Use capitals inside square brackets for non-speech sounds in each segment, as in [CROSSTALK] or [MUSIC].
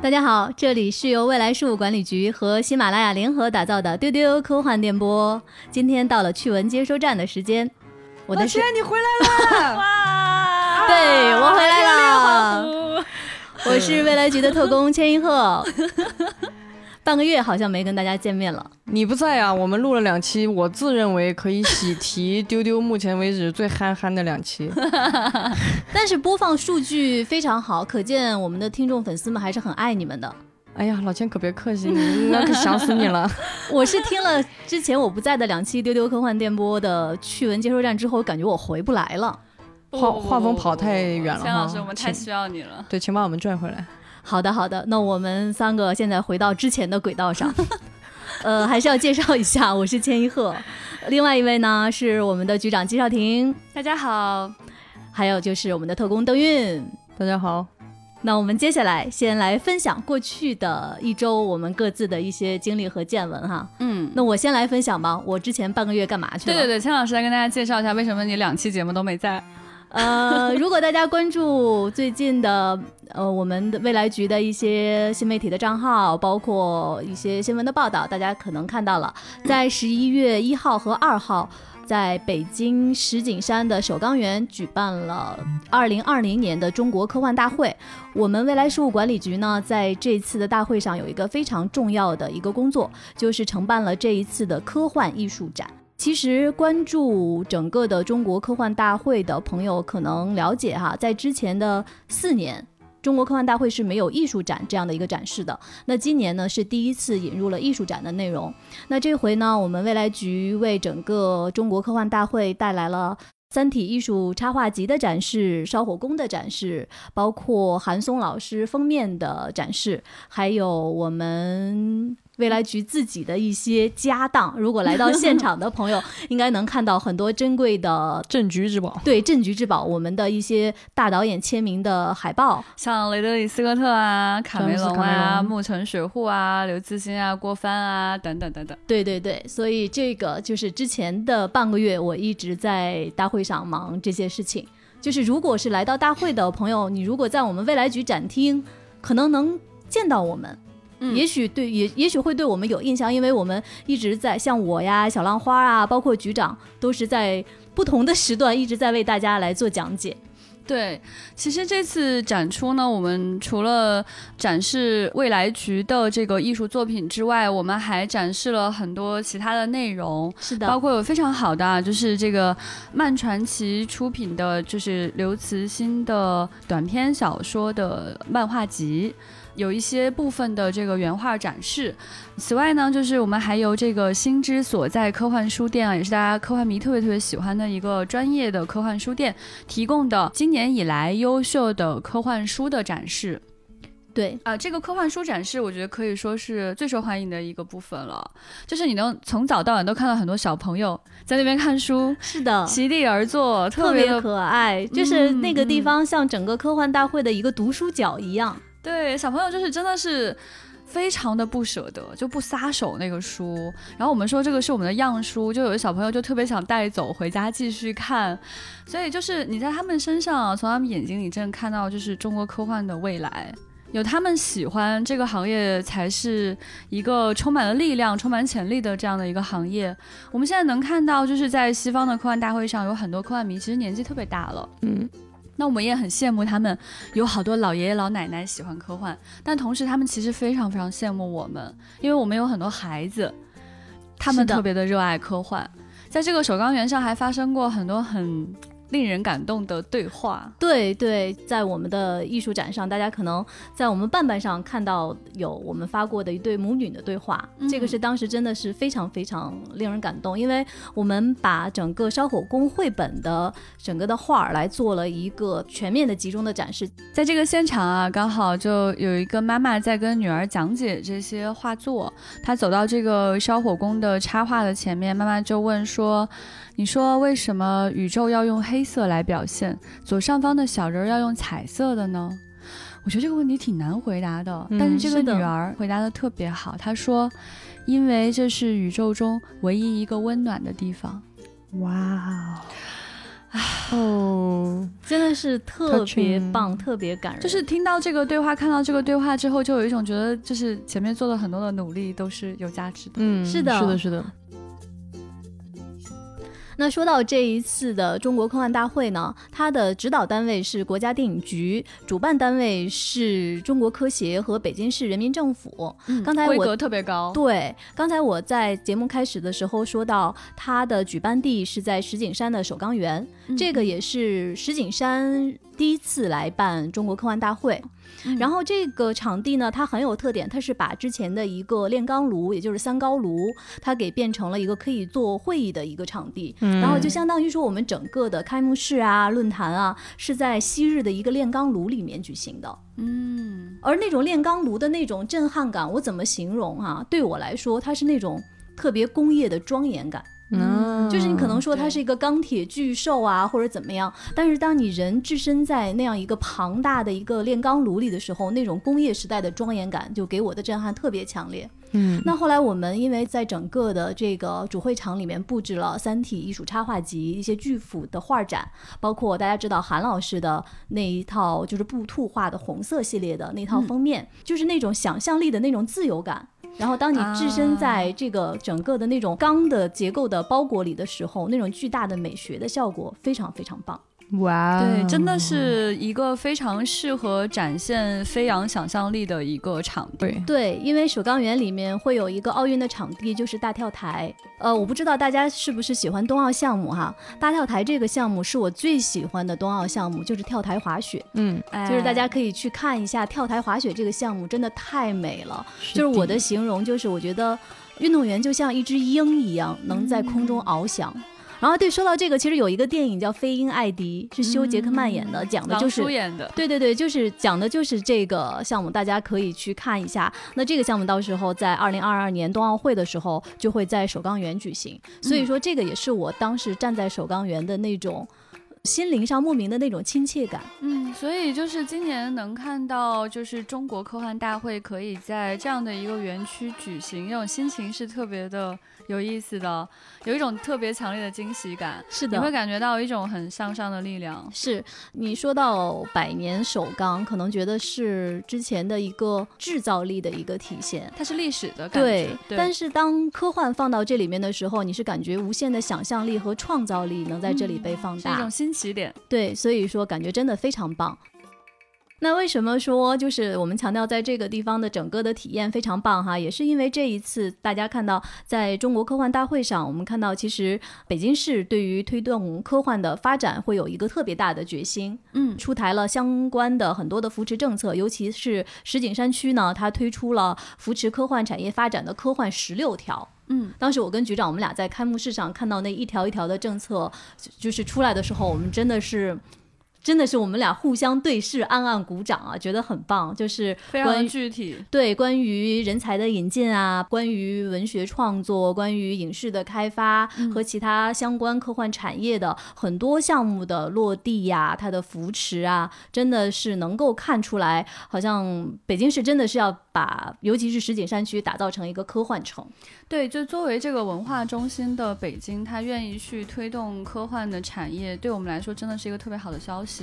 大家好，这里是由未来事务管理局和喜马拉雅联合打造的丢丢科幻电波。今天到了趣闻接收站的时间，我的天，你回来了！[LAUGHS] 哇，对我回来了，我是未来局的特工千一鹤。半个月好像没跟大家见面了，你不在啊？我们录了两期，我自认为可以喜提丢丢目前为止最憨憨的两期，[LAUGHS] 但是播放数据非常好，可见我们的听众粉丝们还是很爱你们的。哎呀，老千可别客气，那可想死你了。[LAUGHS] 我是听了之前我不在的两期丢丢科幻电波的趣闻接收站之后，感觉我回不来了，画画风跑太远了。钱老师，我们太需要你了。对，请把我们拽回来。好的，好的，那我们三个现在回到之前的轨道上，[LAUGHS] 呃，还是要介绍一下，我是千一鹤，另外一位呢是我们的局长季少廷，大家好，还有就是我们的特工邓运，大家好。那我们接下来先来分享过去的一周我们各自的一些经历和见闻哈。嗯，那我先来分享吧，我之前半个月干嘛去了？对对对，千老师来跟大家介绍一下，为什么你两期节目都没在。呃，如果大家关注最近的呃我们的未来局的一些新媒体的账号，包括一些新闻的报道，大家可能看到了，在十一月一号和二号，在北京石景山的首钢园举办了二零二零年的中国科幻大会。我们未来事务管理局呢，在这次的大会上有一个非常重要的一个工作，就是承办了这一次的科幻艺术展。其实关注整个的中国科幻大会的朋友可能了解哈，在之前的四年，中国科幻大会是没有艺术展这样的一个展示的。那今年呢是第一次引入了艺术展的内容。那这回呢，我们未来局为整个中国科幻大会带来了《三体》艺术插画集的展示、烧火工的展示，包括韩松老师封面的展示，还有我们。未来局自己的一些家当，如果来到现场的朋友，[LAUGHS] 应该能看到很多珍贵的镇局之宝。对，镇局之宝，我们的一些大导演签名的海报，像雷德里·斯科特啊、卡梅隆啊、木城水户啊、刘慈欣啊、郭帆啊等等等等。对对对，所以这个就是之前的半个月，我一直在大会上忙这些事情。就是如果是来到大会的朋友，你如果在我们未来局展厅，可能能见到我们。也许对，也也许会对我们有印象，因为我们一直在像我呀、小浪花啊，包括局长，都是在不同的时段一直在为大家来做讲解。对，其实这次展出呢，我们除了展示未来局的这个艺术作品之外，我们还展示了很多其他的内容。是的，包括有非常好的，就是这个漫传奇出品的，就是刘慈欣的短篇小说的漫画集。有一些部分的这个原画展示，此外呢，就是我们还有这个心之所在科幻书店啊，也是大家科幻迷特别特别喜欢的一个专业的科幻书店提供的今年以来优秀的科幻书的展示。对。啊，这个科幻书展示，我觉得可以说是最受欢迎的一个部分了，就是你能从早到晚都看到很多小朋友在那边看书，是的，席地而坐，特别可爱，就是那个地方像整个科幻大会的一个读书角一样。对，小朋友就是真的是非常的不舍得，就不撒手那个书。然后我们说这个是我们的样书，就有的小朋友就特别想带走回家继续看。所以就是你在他们身上，从他们眼睛里真的看到就是中国科幻的未来。有他们喜欢这个行业，才是一个充满了力量、充满潜力的这样的一个行业。我们现在能看到，就是在西方的科幻大会上，有很多科幻迷其实年纪特别大了，嗯。那我们也很羡慕他们，有好多老爷爷老奶奶喜欢科幻，但同时他们其实非常非常羡慕我们，因为我们有很多孩子，他们特别的热爱科幻，在这个首钢园上还发生过很多很。令人感动的对话，对对，在我们的艺术展上，大家可能在我们伴伴上看到有我们发过的一对母女的对话，这个是当时真的是非常非常令人感动，因为我们把整个烧火工绘本的整个的画儿来做了一个全面的集中的展示，在这个现场啊，刚好就有一个妈妈在跟女儿讲解这些画作，她走到这个烧火工的插画的前面，妈妈就问说。你说为什么宇宙要用黑色来表现，左上方的小人要用彩色的呢？我觉得这个问题挺难回答的，但是这个女儿回答的特别好。她说，因为这是宇宙中唯一一个温暖的地方。哇，哦，真的是特别棒，特别感人。就是听到这个对话，看到这个对话之后，就有一种觉得，就是前面做了很多的努力都是有价值的。嗯，是的是的，是的。那说到这一次的中国科幻大会呢，它的指导单位是国家电影局，主办单位是中国科协和北京市人民政府。嗯刚才我规格特别高，对，刚才我在节目开始的时候说到，它的举办地是在石景山的首钢园，嗯这个也是石景山第一次来办中国科幻大会。嗯然后这个场地呢，它很有特点，它是把之前的一个炼钢炉，也就是三高炉，它给变成了一个可以做会议的一个场地。嗯然后就相当于说，我们整个的开幕式啊、论坛啊，是在昔日的一个炼钢炉里面举行的。嗯，而那种炼钢炉的那种震撼感，我怎么形容啊？对我来说，它是那种特别工业的庄严感。嗯，就是你可能说它是一个钢铁巨兽啊，或者怎么样，但是当你人置身在那样一个庞大的一个炼钢炉里的时候，那种工业时代的庄严感就给我的震撼特别强烈。嗯，那后来我们因为在整个的这个主会场里面布置了《三体》艺术插画集一些巨幅的画展，包括大家知道韩老师的那一套就是布兔画的红色系列的那套封面，就是那种想象力的那种自由感。然后当你置身在这个整个的那种钢的结构的包裹里的时候，那种巨大的美学的效果非常非常棒。哇，对，真的是一个非常适合展现飞扬想象力的一个场地。对，因为首钢园里面会有一个奥运的场地，就是大跳台。呃，我不知道大家是不是喜欢冬奥项目哈？大跳台这个项目是我最喜欢的冬奥项目，就是跳台滑雪。嗯，就是大哎家可以去看一下跳台滑雪这个项目，真的太美了。就是我的形容，就是我觉得运动员就像一只鹰一样，能在空中翱翔。然后对，说到这个，其实有一个电影叫《飞鹰艾迪》，是休·杰克曼演的，讲的就是叔演的，对对对，就是讲的就是这个项目，大家可以去看一下。那这个项目到时候在二零二二年冬奥会的时候就会在首钢园举行，所以说这个也是我当时站在首钢园的那种心灵上莫名的那种亲切感。嗯，所以就是今年能看到，就是中国科幻大会可以在这样的一个园区举行，那种心情是特别的有意思的，有一种特别强烈的惊喜感，是的你会，感觉到一种很向上的力量。是你说到百年首钢，可能觉得是之前的一个制造力的一个体现。它是历史的感觉对觉，，但是当科幻放到这里面的时候，你是感觉无限的想象力和创造力能在这里被放大。是一种新起点。对，所以说感觉真的非常棒。那为什么说就是我们强调在这个地方的整个的体验非常棒哈？也是因为这一次大家看到在中国科幻大会上，我们看到其实北京市对于推动科幻的发展会有一个特别大的决心，嗯，出台了相关的很多的扶持政策，尤其是石景山区呢，它推出了扶持科幻产业发展的科幻十六条。嗯，当时我跟局长，我们俩在开幕式上看到那一条一条的政策，就就是出来的时候，我们真的是。真的是我们俩互相对视，暗暗鼓掌啊，觉得很棒。就是非常具体。对关于人才的引进啊，关于文学创作，关于影视的开发嗯和其他相关科幻产业的很多项目的落地呀、它的扶持啊，真的是能够看出来，好像北京市真的是要把，尤其是石景山区打造成一个科幻城。对，就作为这个文化中心的北京，它愿意去推动科幻的产业，对我们来说真的是一个特别好的消息。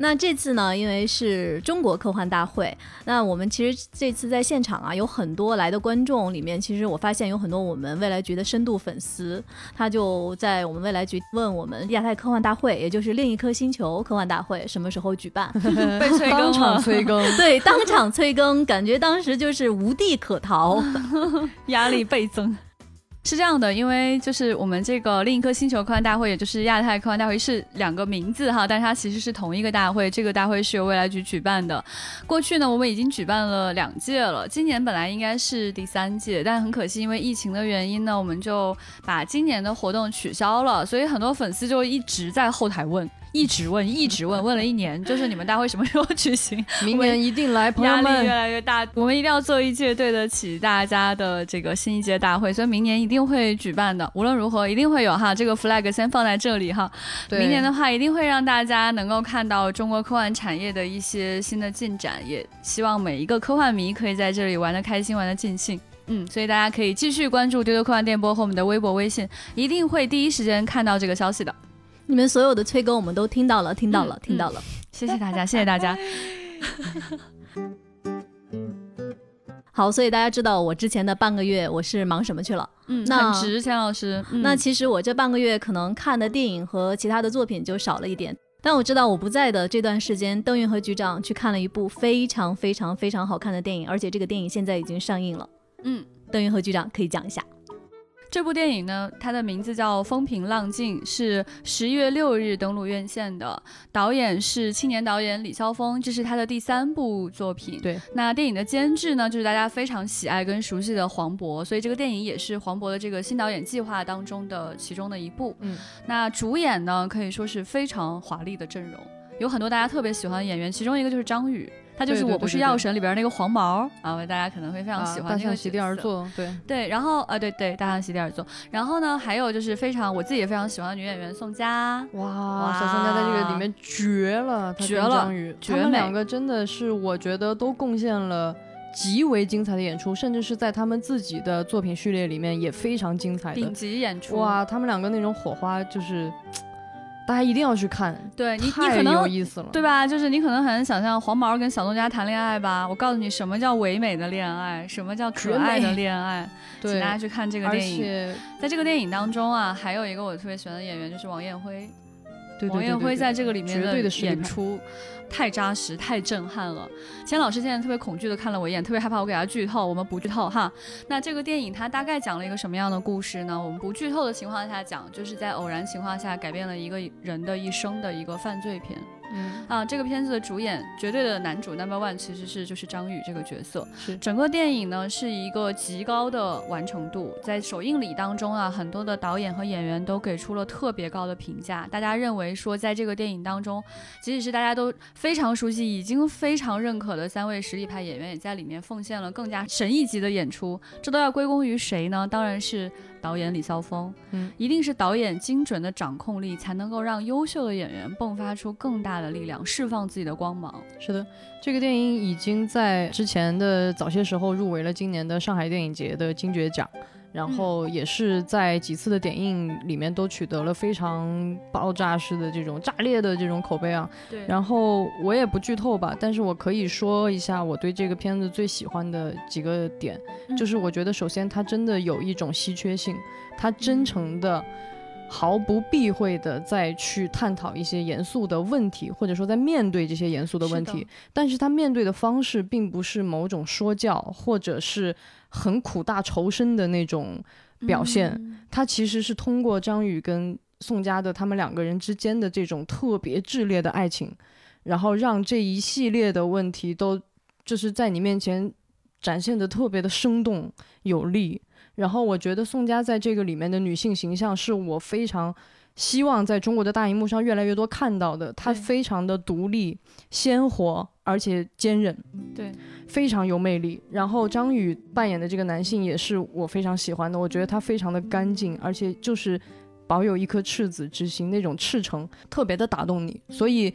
那这次呢，因为是中国科幻大会，那我们其实这次在现场啊，有很多来的观众里面，其实我发现有很多我们未来局的深度粉丝，他就在我们未来局问我们亚太科幻大会，也就是另一颗星球科幻大会什么时候举办？[LAUGHS] 被催更当场了，催更，[LAUGHS] 对，当场催更，感觉当时就是无地可逃。[LAUGHS] 压力倍增。是这样的，因为就是我们这个另一颗星球科幻大会，也就是亚太科幻大会是两个名字哈，但是它其实是同一个大会。这个大会是由未来局举办的。过去呢，我们已经举办了两届了，今年本来应该是第三届，但很可惜，因为疫情的原因呢，我们就把今年的活动取消了。所以很多粉丝就一直在后台问，一直问，一直问，问了一年，就是你们大会什么时候举行？[LAUGHS] 明年一定来，朋友压力越。来越大，我们一定要做一届对得起大家的这个新一届大会，所以明年一定会举办的。无论如何，一定会有哈，这个 flag 先放在这里哈。明年的话，一定会让大家能够看到中国科幻产业的一些新的进展，也希望每一个科幻迷可以在这里玩的开心，玩的尽兴。嗯，所以大家可以继续关注丢丢科幻电波和我们的微博、微信，一定会第一时间看到这个消息的。你们所有的催更我们都听到了，听到了，嗯听到了。谢谢大家，谢谢大家。[LAUGHS] 好，所以大家知道我之前的半个月我是忙什么去了。嗯，那很值，钱老师。嗯那其实我这半个月可能看的电影和其他的作品就少了一点，但我知道我不在的这段时间，邓运和局长去看了一部非常非常非常好看的电影，而且这个电影现在已经上映了。嗯，邓运和局长可以讲一下。这部电影呢，它的名字叫《风平浪静》，是十一月六日登陆院线的。导演是青年导演李霄峰，这是他的第三部作品。对，那电影的监制呢，就是大家非常喜爱跟熟悉的黄渤，所以这个电影也是黄渤的这个新导演计划当中的其中的一部。嗯，那主演呢，可以说是非常华丽的阵容，有很多大家特别喜欢的演员，其中一个就是张宇，他就是《我不是药神》里边那个黄毛啊，大家可能会非常喜欢这个大象席地而坐，对，对，然后啊，对对，大象席地而坐。然后呢，还有就是非常我自己也非常喜欢的女演员宋佳，哇，小宋佳在这个里面绝了，她绝了绝美他们两个真的是我觉得都贡献了极为精彩的演出，甚至是在他们自己的作品序列里面也非常精彩顶。级演出。哇，他们两个那种火花就是，大家一定要去看，对你，你可能有意思了。对吧？就是你可能很难想象黄毛跟小东家谈恋爱吧？我告诉你，什么叫唯美的恋爱，什么叫可爱的恋爱，请大家去看这个电影。且，在这个电影当中啊，还有一个我特别喜欢的演员就是王艳辉。对对王艳辉在这个里面对的演出太扎实、太震撼了。钱老师现在特别恐惧的看了我一眼，特别害怕我给他剧透，我们不剧透哈。那这个电影它大概讲了一个什么样的故事呢？我们不剧透的情况下讲，就是在偶然情况下改变了一个人的一生的一个犯罪片。嗯，啊，这个片子的主演绝对的男主 number one 其实是就是张宇这个角色。是整个电影呢是一个极高的完成度，在首映礼当中啊，很多的导演和演员都给出了特别高的评价。大家认为说，在这个电影当中，即使是大家都非常熟悉、已经非常认可的三位实力派演员，也在里面奉献了更加神一级的演出。这都要归功于谁呢？当然是导演李霄峰。嗯，一定是导演精准的掌控力，才能够让优秀的演员迸发出更大的力量，释放自己的光芒。是的，这个电影已经在之前的早些时候入围了今年的上海电影节的金爵奖，然后也是在几次的点映里面都取得了非常爆炸式的这种炸裂的这种口碑啊。对然后我也不剧透吧，但是我可以说一下我对这个片子最喜欢的几个点，嗯就是我觉得首先它真的有一种稀缺性，它真诚的。毫不避讳的再去探讨一些严肃的问题，或者说在面对这些严肃的问题，是但是他面对的方式并不是某种说教，或者是很苦大仇深的那种表现，嗯他其实是通过张宇跟宋佳的他们两个人之间的这种特别炽烈的爱情，然后让这一系列的问题都就是在你面前展现的特别的生动有力。然后我觉得宋佳在这个里面的女性形象是我非常希望在中国的大荧幕上越来越多看到的。她非常的独立、鲜活，而且坚韧。对，非常有魅力。然后张宇扮演的这个男性也是我非常喜欢的，我觉得他非常的干净，而且就是保有一颗赤子之心，那种赤诚特别的打动你。所以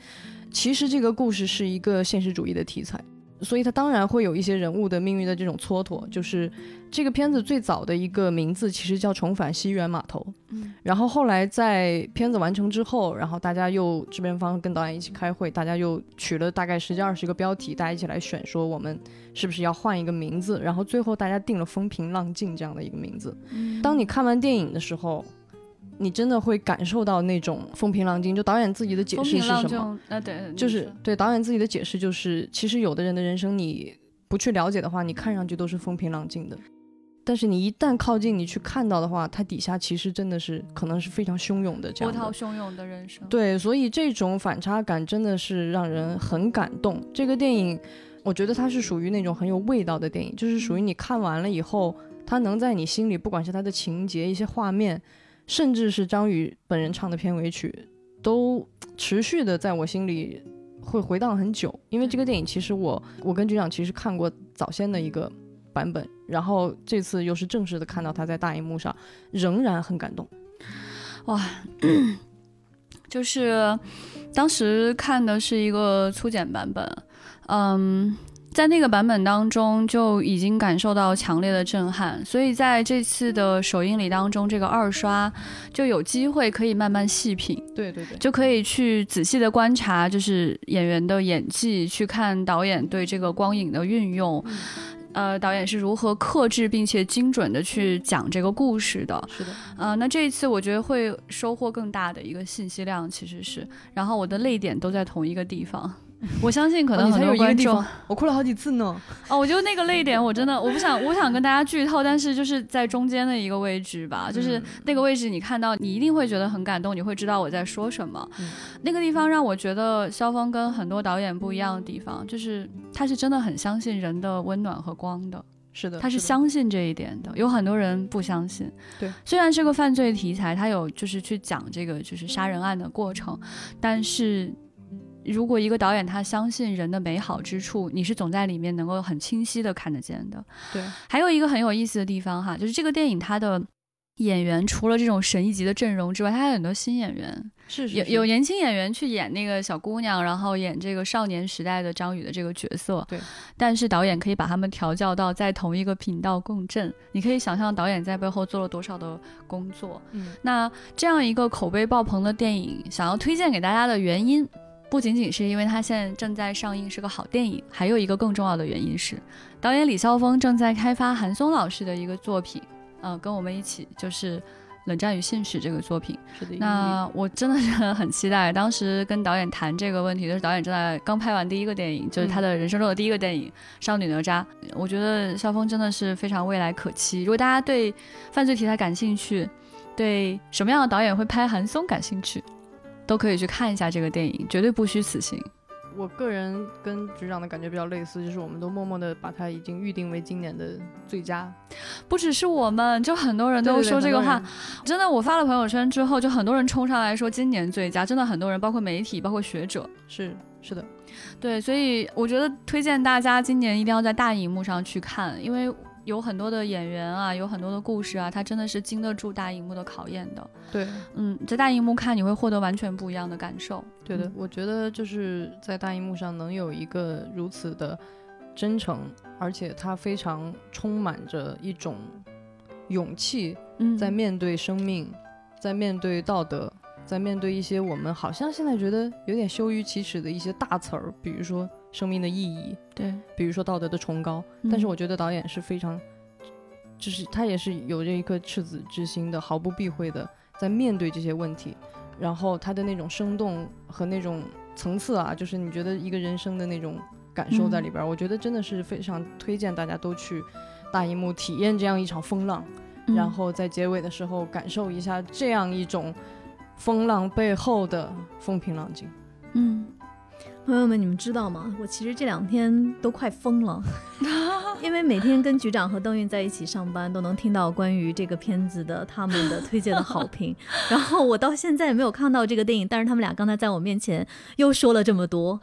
其实这个故事是一个现实主义的题材。所以它当然会有一些人物的命运的这种蹉跎，就是这个片子最早的一个名字其实叫《重返西园码头》，嗯然后后来在片子完成之后，然后大家又制片方跟导演一起开会，大家又取了大概十几二十个标题，大家一起来选，说我们是不是要换一个名字？然后最后大家定了“风平浪静”这样的一个名字。嗯当你看完电影的时候，你真的会感受到那种风平浪静。就导演自己的解释是什么？静，呃，对，就是对导演自己的解释就是，其实有的人的人生你不去了解的话，你看上去都是风平浪静的。但是你一旦靠近，你去看到的话，它底下其实真的是可能是非常汹涌的这波样波。涛汹涌的人生。对，所以这种反差感真的是让人很感动。这个电影，我觉得它是属于那种很有味道的电影，就是属于你看完了以后，它能在你心里，不管是它的情节、一些画面，甚至是张宇本人唱的片尾曲，都持续的在我心里会回荡很久。因为这个电影，其实我我跟局长其实看过早先的一个版本，然后这次又是正式的看到他在大荧幕上，仍然很感动。哇 [CLEARS THROAT] 就是当时看的是一个粗剪版本，嗯，在那个版本当中就已经感受到强烈的震撼，所以在这次的首映礼当中，这个二刷就有机会可以慢慢细品，对对对，就可以去仔细的观察，就是演员的演技，去看导演对这个光影的运用。呃，导演是如何克制并且精准的去讲这个故事的？是的，呃，那这一次我觉得会收获更大的一个信息量，其实是，然后我的泪点都在同一个地方。[LAUGHS] 我相信可能很多观众，我哭了好几次呢。哦，我觉得那个泪点我真的 [LAUGHS] 我不想，我想跟大家剧透，但是就是在中间的一个位置吧，就是那个位置，你看到你一定会觉得很感动，你会知道我在说什么。那个地方让我觉得肖峰跟很多导演不一样的地方，就是他是真的很相信人的温暖和光的。是的，他是相信这一点的。有很多人不相信。对，虽然是个犯罪题材，他有就是去讲这个就是杀人案的过程，但是。如果一个导演他相信人的美好之处，你是总在里面能够很清晰的看得见的。对，还有一个很有意思的地方哈，就是这个电影它的演员除了这种神一级的阵容之外，它还有很多新演员，是有有年轻演员去演那个小姑娘，然后演这个少年时代的张宇的这个角色。对，但是导演可以把他们调教到在同一个频道共振，你可以想象导演在背后做了多少的工作。嗯，那这样一个口碑爆棚的电影，想要推荐给大家的原因。不仅仅是因为它现在正在上映是个好电影，还有一个更重要的原因是，导演李霄峰正在开发韩松老师的一个作品，嗯，跟我们一起就是《冷战与信使》这个作品。是的。那我真的是很期待。当时跟导演谈这个问题的时候，导演正在刚拍完第一个电影，就是他的人生中的第一个电影《少女哪吒》。我觉得肖峰真的是非常未来可期。如果大家对犯罪题材感兴趣，对什么样的导演会拍韩松感兴趣？都可以去看一下这个电影，绝对不虚此行。我个人跟局长的感觉比较类似，就是我们都默默的把它已经预定为今年的最佳。不只是我们，就很多人都说这个话。真的，我发了朋友圈之后，就很多人冲上来说今年最佳。真的很多人，包括媒体，包括学者，是是的，对。所以我觉得推荐大家今年一定要在大荧幕上去看，因为。有很多的演员啊，有很多的故事啊，它真的是经得住大荧幕的考验的。对，嗯，在大荧幕看你会获得完全不一样的感受。对的，我觉得就是在大荧幕上能有一个如此的真诚，而且它非常充满着一种勇气，在面对生命，在面对道德，在面对一些我们好像现在觉得有点羞于启齿的一些大词儿，比如说。生命的意义，对，比如说道德的崇高，但是我觉得导演是非常，就是他也是有着一颗赤子之心的，毫不避讳的在面对这些问题，然后他的那种生动和那种层次啊，就是你觉得一个人生的那种感受在里边，我觉得真的是非常推荐大家都去大荧幕体验这样一场风浪，然后在结尾的时候感受一下这样一种风浪背后的风平浪静，嗯。朋友们，你们知道吗？我其实这两天都快疯了，[LAUGHS] 因为每天跟局长和邓韵在一起上班，都能听到关于这个片子的他们的推荐的好评。[LAUGHS] 然后我到现在也没有看到这个电影，但是他们俩刚才在我面前又说了这么多。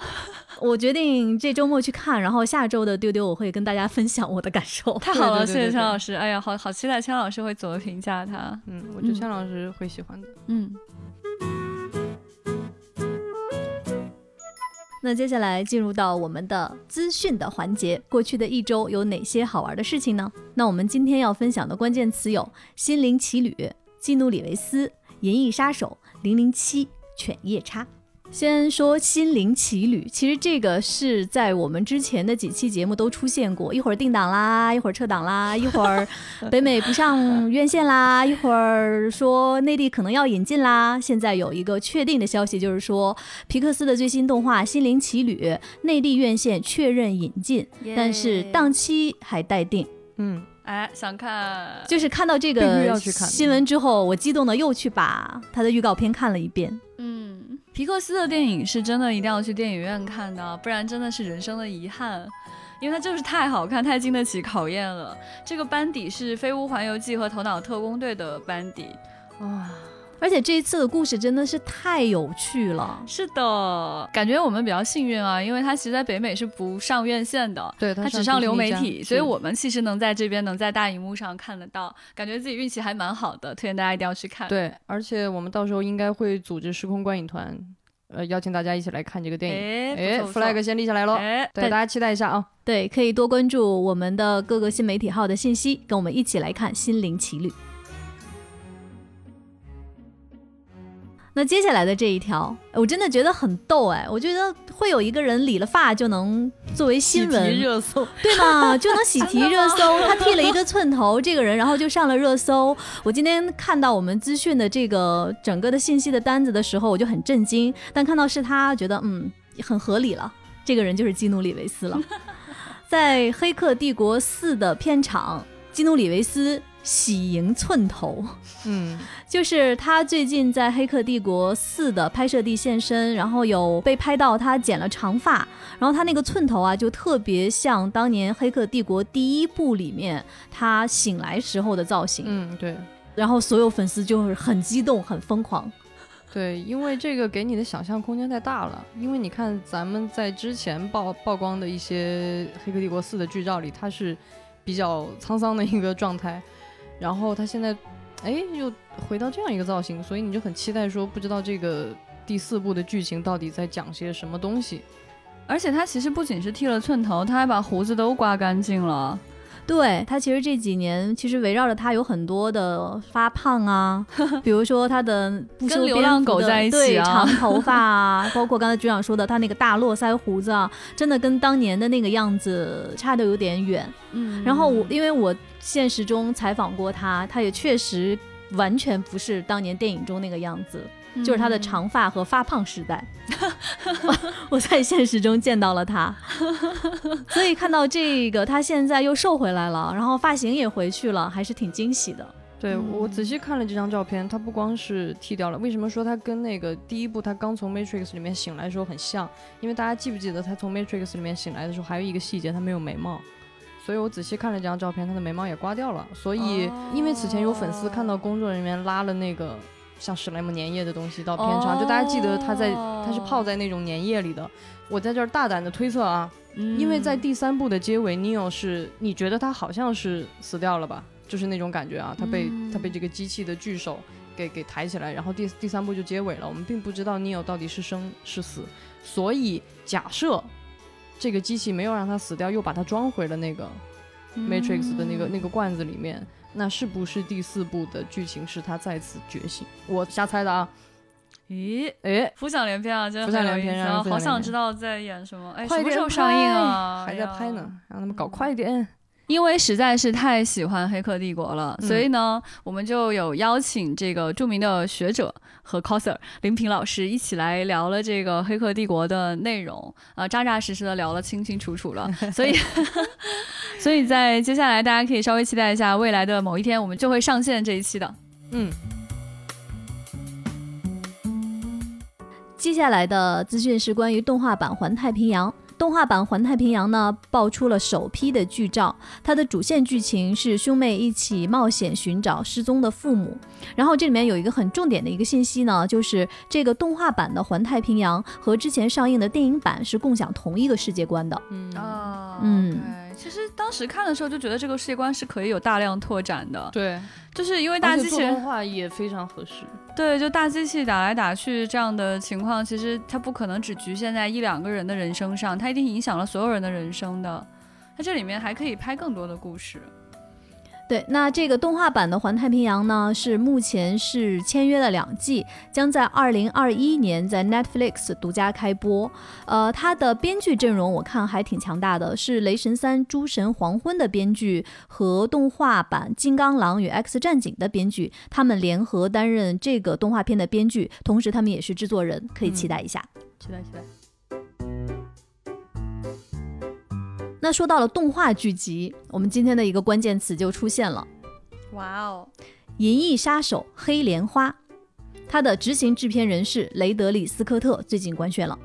我决定这周末去看，然后下周的丢丢我会跟大家分享我的感受。[LAUGHS] 太好了，谢谢千老师。哎呀，好好期待千老师会怎么评价他。嗯，我觉得千老师会喜欢的。嗯。那接下来进入到我们的资讯的环节，过去的一周有哪些好玩的事情呢？那我们今天要分享的关键词有《心灵奇旅》、《基努里维斯》、《银翼杀手》、《零零七》、《犬夜叉》。先说心灵奇旅，其实这个是在我们之前的几期节目都出现过，一会儿定档啦，一会儿撤档啦，[LAUGHS] 一会儿北美不上院线啦，[LAUGHS] 一会儿说内地可能要引进啦。现在有一个确定的消息，就是说皮克斯的最新动画《心灵奇旅》内地院线确认引进，但是档期还待定。嗯，哎，想看，就是看到这个新闻之后，我激动的又去把它的预告片看了一遍。嗯。皮克斯的电影是真的一定要去电影院看的，不然真的是人生的遗憾，因为它就是太好看，太经得起考验了。这个班底是《飞屋环游记》和《头脑特工队》的班底，哇。而且这一次的故事真的是太有趣了。是的，感觉我们比较幸运啊，因为它其实在北美是不上院线的，对，它只上流媒体，所以我们其实能在这边能在大荧幕上看得到，感觉自己运气还蛮好的，推荐大家一定要去看。对，而且我们到时候应该会组织时空观影团呃邀请大家一起来看这个电影。哎，flag 先立下来喽，哎，对，大家期待一下啊。对，可以多关注我们的各个新媒体号的信息，跟我们一起来看《心灵奇旅》。那接下来的这一条，我真的觉得很逗哎！我觉得会有一个人理了发就能作为新闻热搜，对吗？就能喜提 [LAUGHS] 热搜。他剃了一个寸头，这个人然后就上了热搜。我今天看到我们资讯的这个整个的信息的单子的时候，我就很震惊。但看到是他，觉得嗯很合理了。这个人就是基努里维斯了。[LAUGHS] 在《黑客帝国四》的片场，基努里维斯喜迎寸头。嗯，就是他最近在《黑客帝国四》的拍摄地现身，然后有被拍到他剪了长发，然后他那个寸头啊，就特别像当年《黑客帝国》第一部里面他醒来时候的造型。嗯，对。然后所有粉丝就是很激动、很疯狂。对，因为这个给你的想象空间太大了。因为你看咱们在之前曝曝光的一些《黑客帝国四》的剧照里，他是比较沧桑的一个状态，然后他现在。哎，又回到这样一个造型，所以你就很期待说，不知道这个第四部的剧情到底在讲些什么东西。而且他其实不仅是剃了寸头，他还把胡子都刮干净了。对他其实这几年其实围绕着他有很多的发胖啊，[LAUGHS] 比如说他的不修流浪狗在一起啊，长头发啊，[LAUGHS] 包括刚才局长说的他那个大络腮胡子啊，真的跟当年的那个样子差的有点远。嗯，然后我因为我现实中采访过他，他也确实完全不是当年电影中那个样子。就是他的长发和发胖时代，[LAUGHS] 我在现实中见到了他，所以看到这个他现在又瘦回来了，然后发型也回去了，还是挺惊喜的。对我仔细看了这张照片，他不光是剃掉了，为什么说他跟那个第一部他刚从 Matrix 里面醒来的时候很像？因为大家记不记得他从 Matrix 里面醒来的时候还有一个细节，他没有眉毛。所以我仔细看了这张照片，他的眉毛也刮掉了。所以因为此前有粉丝看到工作人员拉了那个。像史莱姆粘液的东西到片场，就大家记得它在，它是泡在那种粘液里的。我在这儿大胆的推测啊，因为在第三部的结尾，Neo 是你觉得他好像是死掉了吧？就是那种感觉啊，他被他被这个机器的巨手给给抬起来，然后第第三部就结尾了。我们并不知道 Neo 到底是生是死，所以假设这个机器没有让他死掉，又把他装回了那个 Matrix 的那个那个罐子里面。那是不是第四部的剧情是他再次觉醒？我瞎猜的啊。咦，哎，浮想联翩啊，真的浮想联翩然后，好想知道在演什么。哎，什么时候上映啊？还在拍呢，让他们搞快一点。因为实在是太喜欢《黑客帝国》了，所以呢，我们就有邀请这个著名的学者和 coser 林平老师一起来聊了这个《黑客帝国》的内容，啊，扎扎实实的聊了清清楚楚了。[LAUGHS] 所以，[LAUGHS] 所以在接下来，大家可以稍微期待一下，未来的某一天，我们就会上线这一期的。嗯。接下来的资讯是关于动画版《环太平洋》。动画版《环太平洋》呢，爆出了首批的剧照。它的主线剧情是兄妹一起冒险寻找失踪的父母。然后这里面有一个很重点的一个信息呢，就是这个动画版的《环太平洋》和之前上映的电影版是共享同一个世界观的。嗯啊，嗯。其实当时看的时候就觉得这个世界观是可以有大量拓展的，对，就是因为大机器人动画也非常合适。对，就大机器打来打去这样的情况，其实它不可能只局限在一两个人的人生上，它一定影响了所有人的人生的。它这里面还可以拍更多的故事。对，那这个动画版的《环太平洋》呢，是目前是签约了两季，将在二零二一年在 Netflix 独家开播。呃，它的编剧阵容我看还挺强大的，是《雷神三：诸神黄昏》的编剧和动画版《金刚狼与 X 战警》的编剧，他们联合担任这个动画片的编剧，同时他们也是制作人，可以期待一下。期待期待。那说到了动画剧集，我们今天的一个关键词就出现了。哇哦，《银翼杀手：黑莲花》，它的执行制片人是雷德里·斯科特，最近官宣了。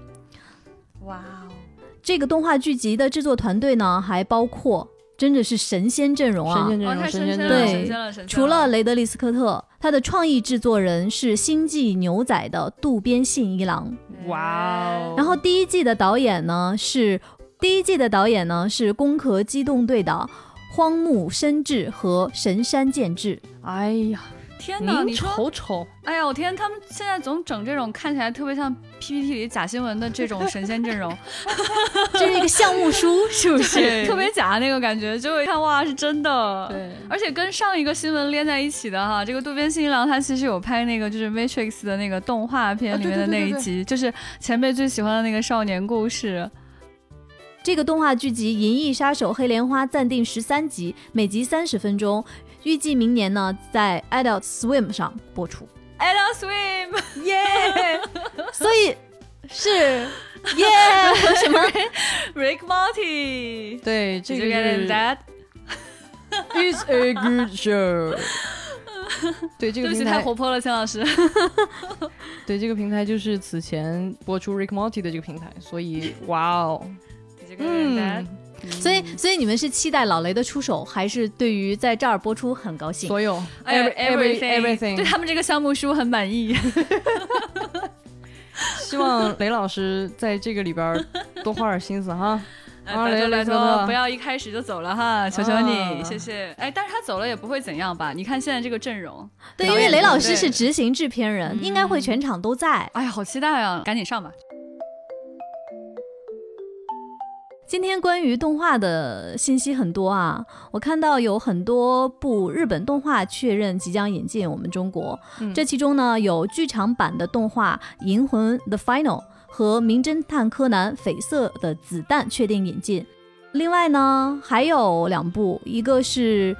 哇哦，这个动画剧集的制作团队呢，还包括真的是神仙阵容啊！神仙阵容，神仙阵容，对，除了雷德里·斯科特，他的创意制作人是《星际牛仔》的渡边信一郎。哇哦！然后第一季的导演呢是。第一季的导演呢是《攻壳机动队》的荒木伸志和神山健治。哎呀，天哪！你说，瞅瞅，哎呀，我天，他们现在总整这种看起来特别像 PPT 里假新闻的这种神仙阵容，[LAUGHS] 这是一个项目书，是不是？[LAUGHS] 特别假那个感觉，就一看哇是真的。。对，而且跟上一个新闻连在一起的哈，这个渡边信一郎他其实有拍那个就是 Matrix 的那个动画片里面的对对对那一集，就是前辈最喜欢的那个少年故事。这个动画剧集《银翼杀手黑莲花》暂定十三集，每集三十分钟，预计明年呢在 Adult Swim 上播出。Adult Swim，耶、[LAUGHS] 所以是耶、[LAUGHS] 什么？[LAUGHS] Rick Morty，对，这个是 that？It's a good show 对这个平台，太活泼了，钱老师。对这个平台就是此前播出 Rick Morty 的这个平台，所以哇哦，嗯，所以，所以你们是期待老雷的出手，还是对于在这儿播出很高兴？所有哎 every everything everything，对他们这个项目书很满意。[LAUGHS] 希望雷老师在这个里边多花点心思哈。哎，[LAUGHS] 啊拜托拜雷雷特特，托不要一开始就走了哈，求求你，啊谢谢。哎，但是他走了也不会怎样吧？你看现在这个阵容，对，因为雷老师是执行制片人，应该会全场都在。哎呀，好期待啊！赶紧上吧。今天关于动画的信息很多啊，我看到有很多部日本动画确认即将引进我们中国，嗯这其中呢有剧场版的动画《银魂 The Final》和《名侦探柯南：绯色的子弹》确定引进，另外呢还有两部，一个是。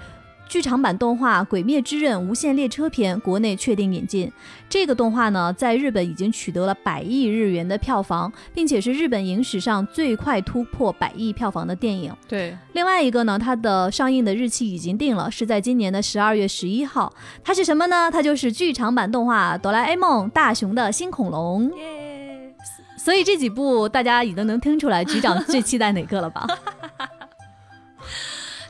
剧场版动画《鬼灭之刃：无限列车篇》国内确定引进，这个动画呢，在日本已经取得了百亿日元的票房，并且是日本影史上最快突破百亿票房的电影。对，另外一个呢，它的上映的日期已经定了，是在今年的十二月十一号。它是什么呢？它就是剧场版动画《哆啦 A 梦：大雄的新恐龙》。耶！所以这几部大家已经能听出来局长最期待哪个了吧？[LAUGHS]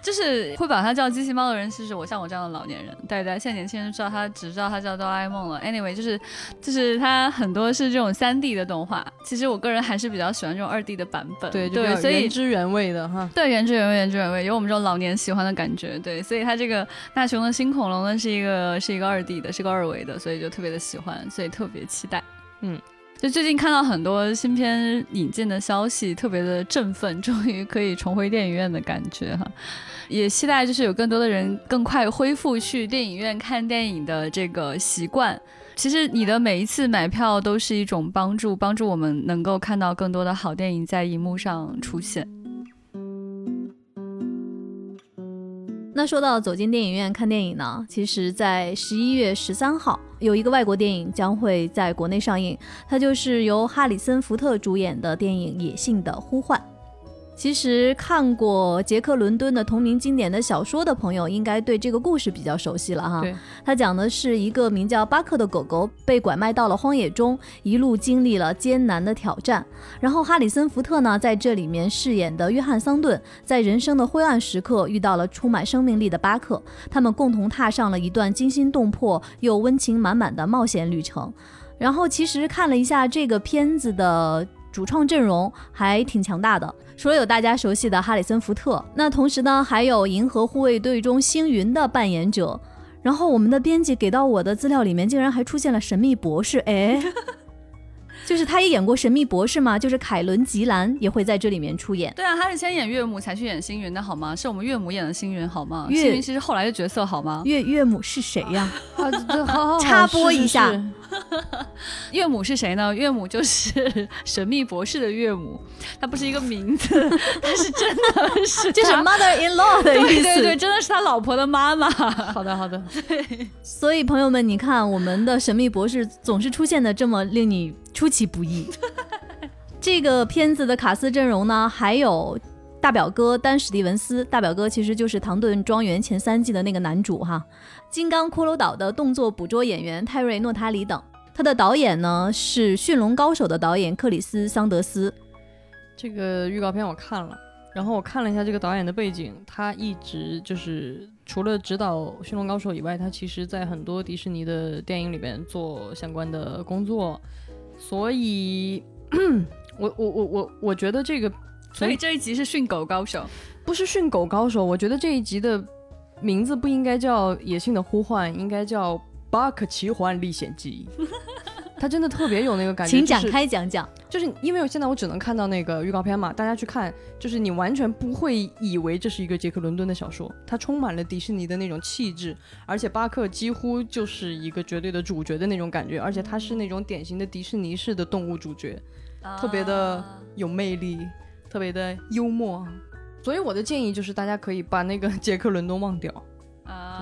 就是会把它叫机器猫的人，其实我像我这样的老年人，对对，现在年轻人知道它只知道它叫哆啦 A 梦了。Anyway，就是就是它很多是这种三 D 的动画，其实我个人还是比较喜欢这种二 D 的版本。对，对，所以原汁原味的哈。对，原汁原味，原汁原味，有我们这种老年喜欢的感觉。对，所以它这个大雄的新恐龙呢，是一个是一个二 D 的，是个二维的，所以就特别的喜欢，所以特别期待。嗯，就最近看到很多新片引进的消息，特别的振奋，终于可以重回电影院的感觉哈。[LAUGHS] 也期待就是有更多的人更快恢复去电影院看电影的这个习惯。其实你的每一次买票都是一种帮助，帮助我们能够看到更多的好电影在荧幕上出现。那说到走进电影院看电影呢，其实，在十一月十三号有一个外国电影将会在国内上映，它就是由哈里森福特主演的电影《野性的呼唤》。其实看过杰克·伦敦的同名经典的小说的朋友，应该对这个故事比较熟悉了哈。对，它讲的是一个名叫巴克的狗狗被拐卖到了荒野中，一路经历了艰难的挑战。然后哈里森·福特呢，在这里面饰演的约翰·桑顿，在人生的灰暗时刻遇到了充满生命力的巴克，他们共同踏上了一段惊心动魄又温情满满的冒险旅程。然后其实看了一下这个片子的主创阵容，还挺强大的。除了有大家熟悉的哈里森·福特，那同时呢，还有《银河护卫队》中星云的扮演者。然后我们的编辑给到我的资料里面，竟然还出现了神秘博士，哎，就是他也演过神秘博士嘛，就是凯伦·吉兰也会在这里面出演。对啊，他是先演岳母才去演星云的好吗？是我们岳母演的星云好吗？岳星云其实后来的角色好吗？岳岳母是谁呀？[LAUGHS] 好好好插播一下是是是 [LAUGHS] 岳母是谁呢？岳母就是神秘博士的岳母，她不是一个名字，[LAUGHS] 她是真的是就是 mother-in-law 的意思。对对对，真的是他老婆的妈妈。好的好的，所以朋友们，你看我们的神秘博士总是出现的这么令你出其不意。[LAUGHS] 这个片子的卡斯阵容呢，还有大表哥丹·史蒂文斯，大表哥其实就是《唐顿庄园》前三季的那个男主哈，金刚骷髅岛的动作捕捉演员泰瑞·诺塔里等。他的导演呢是《驯龙高手》的导演克里斯·桑德斯。这个预告片我看了，然后我看了一下这个导演的背景，他一直就是除了指导《驯龙高手》以外，他其实在很多迪士尼的电影里边做相关的工作，所以 [CLEARS THROAT] 我我我我我觉得这个所以这一集是训狗高手，不是训狗高手，我觉得这一集的名字不应该叫《野性的呼唤》，应该叫《巴克奇幻历险记》，[LAUGHS] 它真的特别有那个感觉。请展开讲讲。就是因为现在我只能看到那个预告片嘛，大家去看，就是你完全不会以为这是一个杰克伦敦的小说，它充满了迪士尼的那种气质，而且巴克几乎就是一个绝对的主角的那种感觉，而且他是那种典型的迪士尼式的动物主角，特别的有魅力，特别的幽默。所以我的建议就是大家可以把那个 [LAUGHS] 杰克伦敦忘掉，啊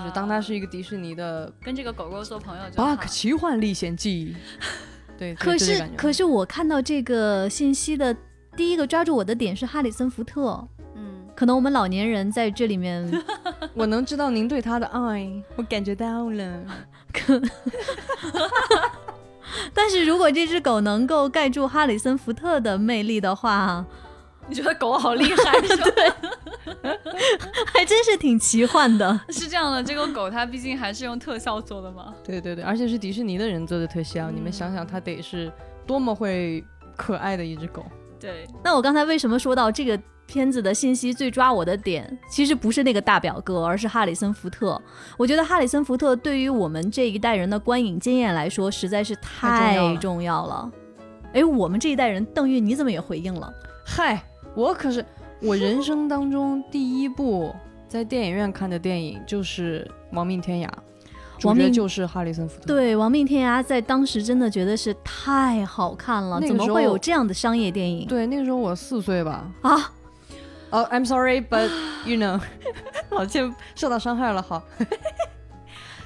就是当它是一个迪士尼的跟这个狗狗做朋友就《巴好克奇幻历险记》。[LAUGHS] 对，可是可是是我看到这个信息的第一个抓住我的点是哈里森福特，嗯，可能我们老年人在这里面 [LAUGHS] 我能知道您对他的爱，我感觉到了。[LAUGHS] 可，但是如果这只狗能够盖住哈里森福特的魅力的话，你觉得狗好厉害是吧？[LAUGHS] 还真是挺奇幻的。是这样的，这个狗它毕竟还是用特效做的嘛。对对对，而且是迪士尼的人做的特效，你们想想，它得是多么会可爱的一只狗。对，那我刚才为什么说到这个片子的信息最抓我的点，其实不是那个大表哥，而是哈里森福特。我觉得哈里森福特对于我们这一代人的观影经验来说，实在是太重要了。哎，我们这一代人，邓玉你怎么也回应了？嗨，我可是我人生当中第一部在电影院看的电影就是《亡命天涯》，主亡命角就是哈里森福特。对，《亡命天涯》在当时真的觉得是太好看了，那个怎么会有这样的商业电影对，那个时候我四岁吧。啊？哦、i m sorry, but you know，[SIGHS] [LAUGHS] 抱歉受到伤害了。好，[LAUGHS]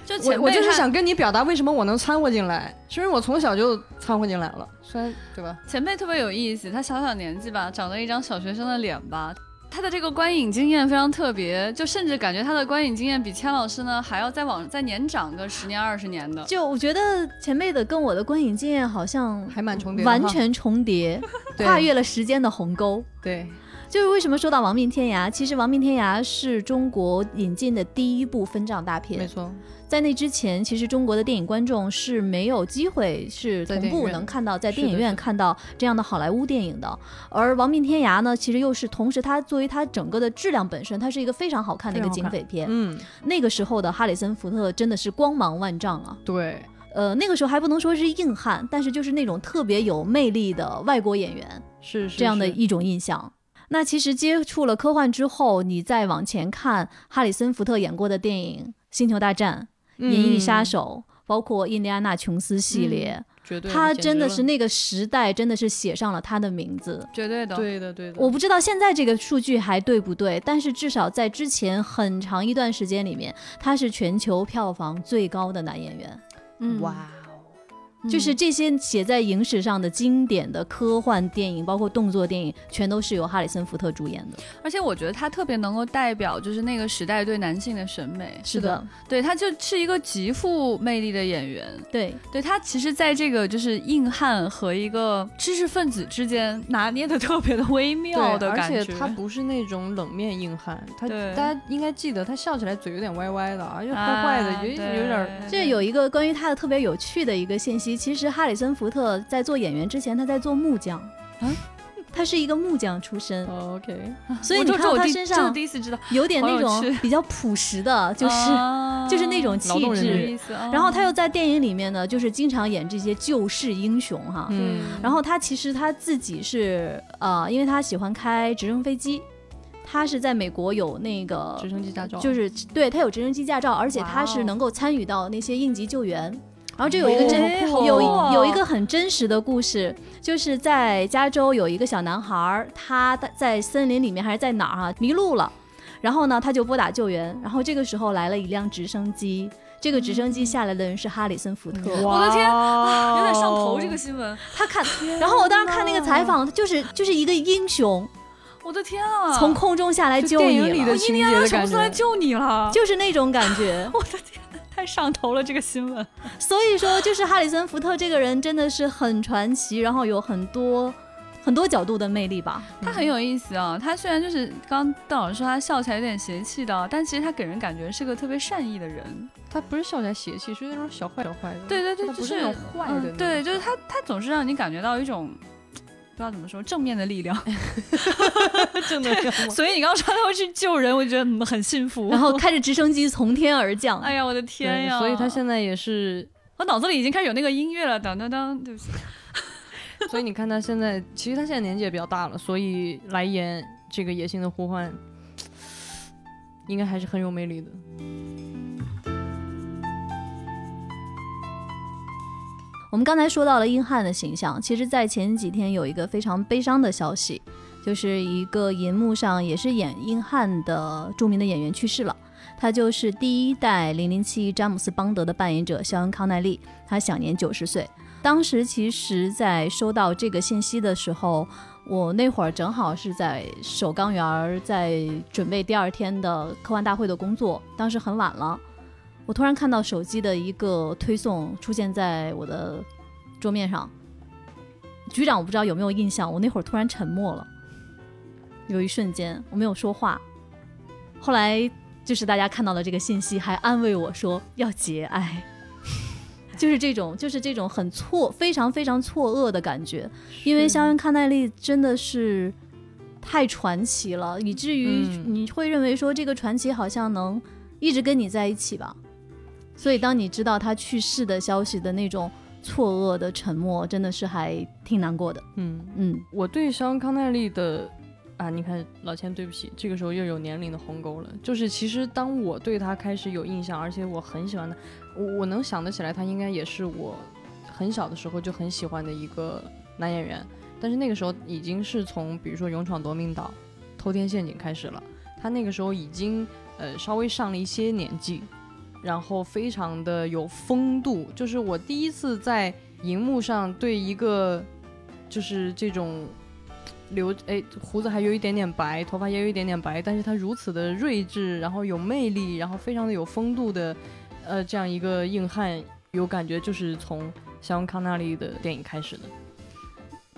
就前辈我我就是想跟你表达为什么我能掺和进来，是因为我从小就掺和进来了，虽然对吧？前辈特别有意思，他小小年纪吧，长了一张小学生的脸吧。他的这个观影经验非常特别，就甚至感觉他的观影经验比千老师呢还要再往再年长个十年二十年的。就我觉得前辈的跟我的观影经验好像还蛮重叠，完全重叠，[LAUGHS] 跨越了时间的鸿沟。对，就是为什么说到《亡命天涯》，其实《亡命天涯》是中国引进的第一部分账大片没。错，在那之前，其实中国的电影观众是没有机会是同步能看到在电影院看到这样的好莱坞电影的。而《亡命天涯》呢，其实又是同时它作为它整个的质量本身，它是一个非常好看的一个警匪片。嗯，那个时候的哈里森福特真的是光芒万丈啊！对，呃，那个时候还不能说是硬汉，但是就是那种特别有魅力的外国演员。是是这样的一种印象。那其实接触了科幻之后，你再往前看哈里森福特演过的电影《星球大战》《银翼杀嗯。手》，包括《印第安纳琼斯》系列，绝对，他真的是那个时代，真的是写上了他的名字。绝对的，对的对的，我不知道现在这个数据还对不对，但是至少在之前很长一段时间里面，他是全球票房最高的男演员。嗯，哇。哦，就是这些写在影史上的经典的科幻电影，包括动作电影，全都是由哈里森福特主演的。而且我觉得他特别能够代表就是那个时代对男性的审美，是的，对，他就是一个极富魅力的演员。对，对他其实在这个就是硬汉和一个知识分子之间拿捏的特别的微妙，而的感觉。且他不是那种冷面硬汉，他大家应该记得，他笑起来嘴有点歪歪的，而且坏坏的，啊有一对有点这有一个关于他的特别有趣的一个信息，其实哈里森福特在做演员之前，他在做木匠，啊 [LAUGHS] 他是一个木匠出身，哦 OK，[LAUGHS] 所以你看他身上第一次知道，有点那种比较朴实的，[LAUGHS] 就是。啊就是那种气质然后他又在电影里面呢，就是经常演这些救世英雄哈。嗯，然后他其实他自己是呃，因为他喜欢开直升飞机，他是在美国有那个直升机驾照就是对他有直升机驾照，而且他是能够参与到那些应急救援。然后这有一个真、有有一个很真实的故事，就是在加州有一个小男孩，他在森林里面还是在哪儿啊迷路了，然后呢他就拨打救援，然后这个时候来了一辆直升机，这个直升机下来的人是哈里森福特。我的天哇有点上头这个新闻，他看，然后我当时看那个采访，他就是就是一个英雄。我的天啊！从空中下来救你了。电影里的，情节的感什么时候来，救你了？就是那种感觉。[LAUGHS] 我的天，太上头了这个新闻。所以说，就是哈里森福特这个人真的是很传奇，然后有很多很多角度的魅力吧。他很有意思啊，他虽然就是刚刚邓老师说他笑起来有点邪气的，但其实他给人感觉是个特别善意的人。他不是笑起来邪气，是那种小坏小坏的，对对对，他就是不是那种坏的，嗯对，就是他他总是让你感觉到一种不知道怎么说正面的力量，[LAUGHS] 正的？[LAUGHS] 所以你刚刚说他会去救人，我觉得嗯很幸福。然后开着直升机从天而降。哎呀，我的天呀！所以他现在也是，我脑子里已经开始有那个音乐了，当当当，对不起。[LAUGHS] 所以你看他现在，其实他现在年纪也比较大了，所以来演这个《野性的呼唤》，应该还是很有魅力的。我们刚才说到了硬汉的形象，其实，在前几天有一个非常悲伤的消息，就是一个银幕上也是演硬汉的著名的演员去世了。他就是第一代零零七詹姆斯邦德的扮演者肖恩康奈利，他享年九十岁。当时其实，在收到这个信息的时候，我那会儿正好是在首钢园，在准备第二天的科幻大会的工作，当时很晚了。我突然看到手机的一个推送出现在我的桌面上，局长，我不知道有没有印象，我那会儿突然沉默了，有一瞬间我没有说话。后来就是大家看到了这个信息，还安慰我说要节哀，[LAUGHS] 就是这种，就是这种很错，非常非常错愕的感觉，因为肖恩康奈利真的是太传奇了，以至于你会认为说这个传奇好像能一直跟你在一起吧。所以，当你知道他去世的消息的那种错愕的沉默，真的是还挺难过的。嗯嗯，我对肖康奈利的啊，你看老千，对不起，这个时候又有年龄的鸿沟了。就是其实当我对他开始有印象，而且我很喜欢他，我我能想得起来，他应该也是我很小的时候就很喜欢的一个男演员。但是那个时候已经是从比如说《勇闯夺命岛》《偷天陷阱》开始了，他那个时候已经呃稍微上了一些年纪。然后非常的有风度，就是我第一次在荧幕上对一个，就是这种留哎胡子还有一点点白，头发也有一点点白，但是他如此的睿智，然后有魅力，然后非常的有风度的，呃这样一个硬汉，有感觉就是从肖恩康纳利的电影开始的。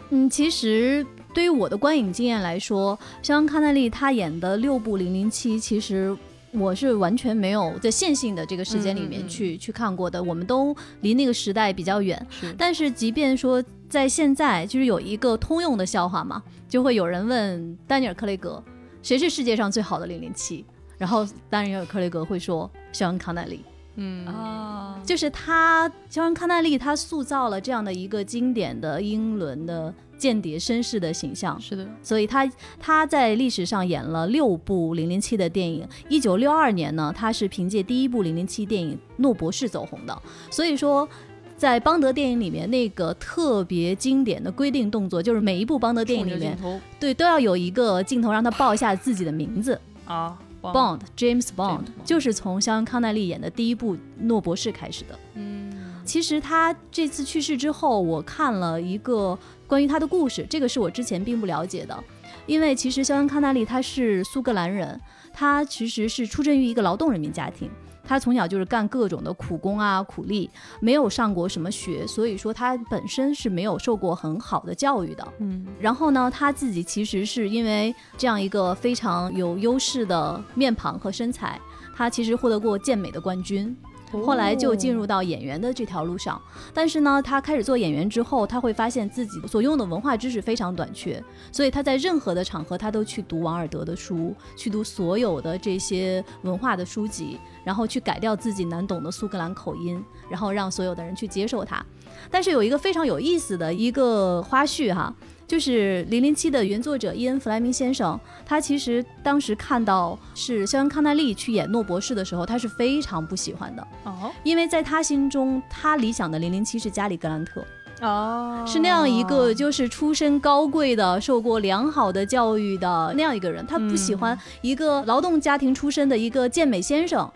嗯，其实对于我的观影经验来说，肖恩康纳利他演的六部零零七，其实。我是完全没有在线性的这个时间里面去去看过的，我们都离那个时代比较远。是，但是即便说在现在，就是有一个通用的笑话嘛，就会有人问丹尼尔·克雷格，谁是世界上最好的零零七？然后丹尼尔·克雷格会说肖恩·康奈利。嗯啊，就是他肖恩·康奈利，他塑造了这样的一个经典的英伦的。间谍绅士的形象是的，所以他他在历史上演了六部零零七的电影。一九六二年呢，他是凭借第一部零零七电影《诺博士》走红的。所以说，在邦德电影里面，那个特别经典的规定动作，就是每一部邦德电影里面，对都要有一个镜头让他报一下自己的名字啊，Bond James Bond，就是从肖恩康奈利演的第一部《诺博士》开始的。嗯，其实他这次去世之后，我看了一个。关于他的故事，这个是我之前并不了解的，因为其实肖恩康纳利他是苏格兰人，他其实是出身于一个劳动人民家庭，他从小就是干各种的苦工啊苦力，没有上过什么学，所以说他本身是没有受过很好的教育的。嗯，然后呢，他自己其实是因为这样一个非常有优势的面庞和身材，他其实获得过健美的冠军。后来就进入到演员的这条路上，但是呢，他开始做演员之后，他会发现自己所用的文化知识非常短缺，所以他在任何的场合，他都去读王尔德的书，去读所有的这些文化的书籍，然后去改掉自己难懂的苏格兰口音，然后让所有的人去接受他。但是有一个非常有意思的一个花絮哈。就是《零零七》的原作者伊恩·弗莱明先生，他其实当时看到是肖恩·康奈利去演诺博士的时候，他是非常不喜欢的。哦，因为在他心中，他理想的零零七是加里·格兰特。哦，是那样一个就是出身高贵的、受过良好的教育的那样一个人，他不喜欢一个劳动家庭出身的一个健美先生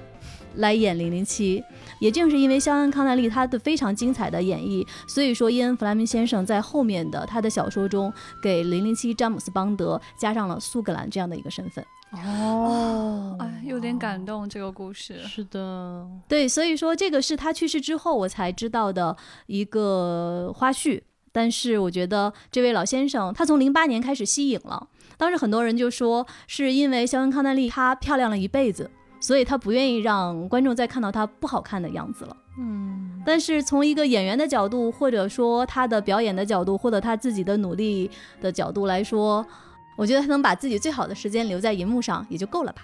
来演零零七。也正是因为肖恩·康奈利他的非常精彩的演绎，所以说伊恩·弗莱明先生在后面的他的小说中给零零七詹姆斯·邦德加上了苏格兰这样的一个身份。哦，哎，有点感动这个故事。是的，对，所以说这个是他去世之后我才知道的一个花絮。但是我觉得这位老先生他从零八年开始吸引了，当时很多人就说是因为肖恩·康奈利她漂亮了一辈子。所以他不愿意让观众再看到他不好看的样子了。嗯，但是从一个演员的角度，或者说他的表演的角度，或者他自己的努力的角度来说，我觉得他能把自己最好的时间留在荧幕上也就够了吧。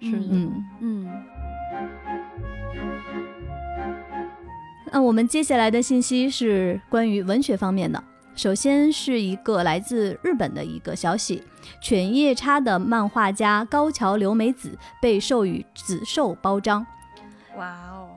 是的，嗯，嗯，那我们接下来的信息是关于文学方面的。首先是一个来自日本的一个消息，犬夜叉的漫画家高桥留美子被授予紫绶褒章。哇哦，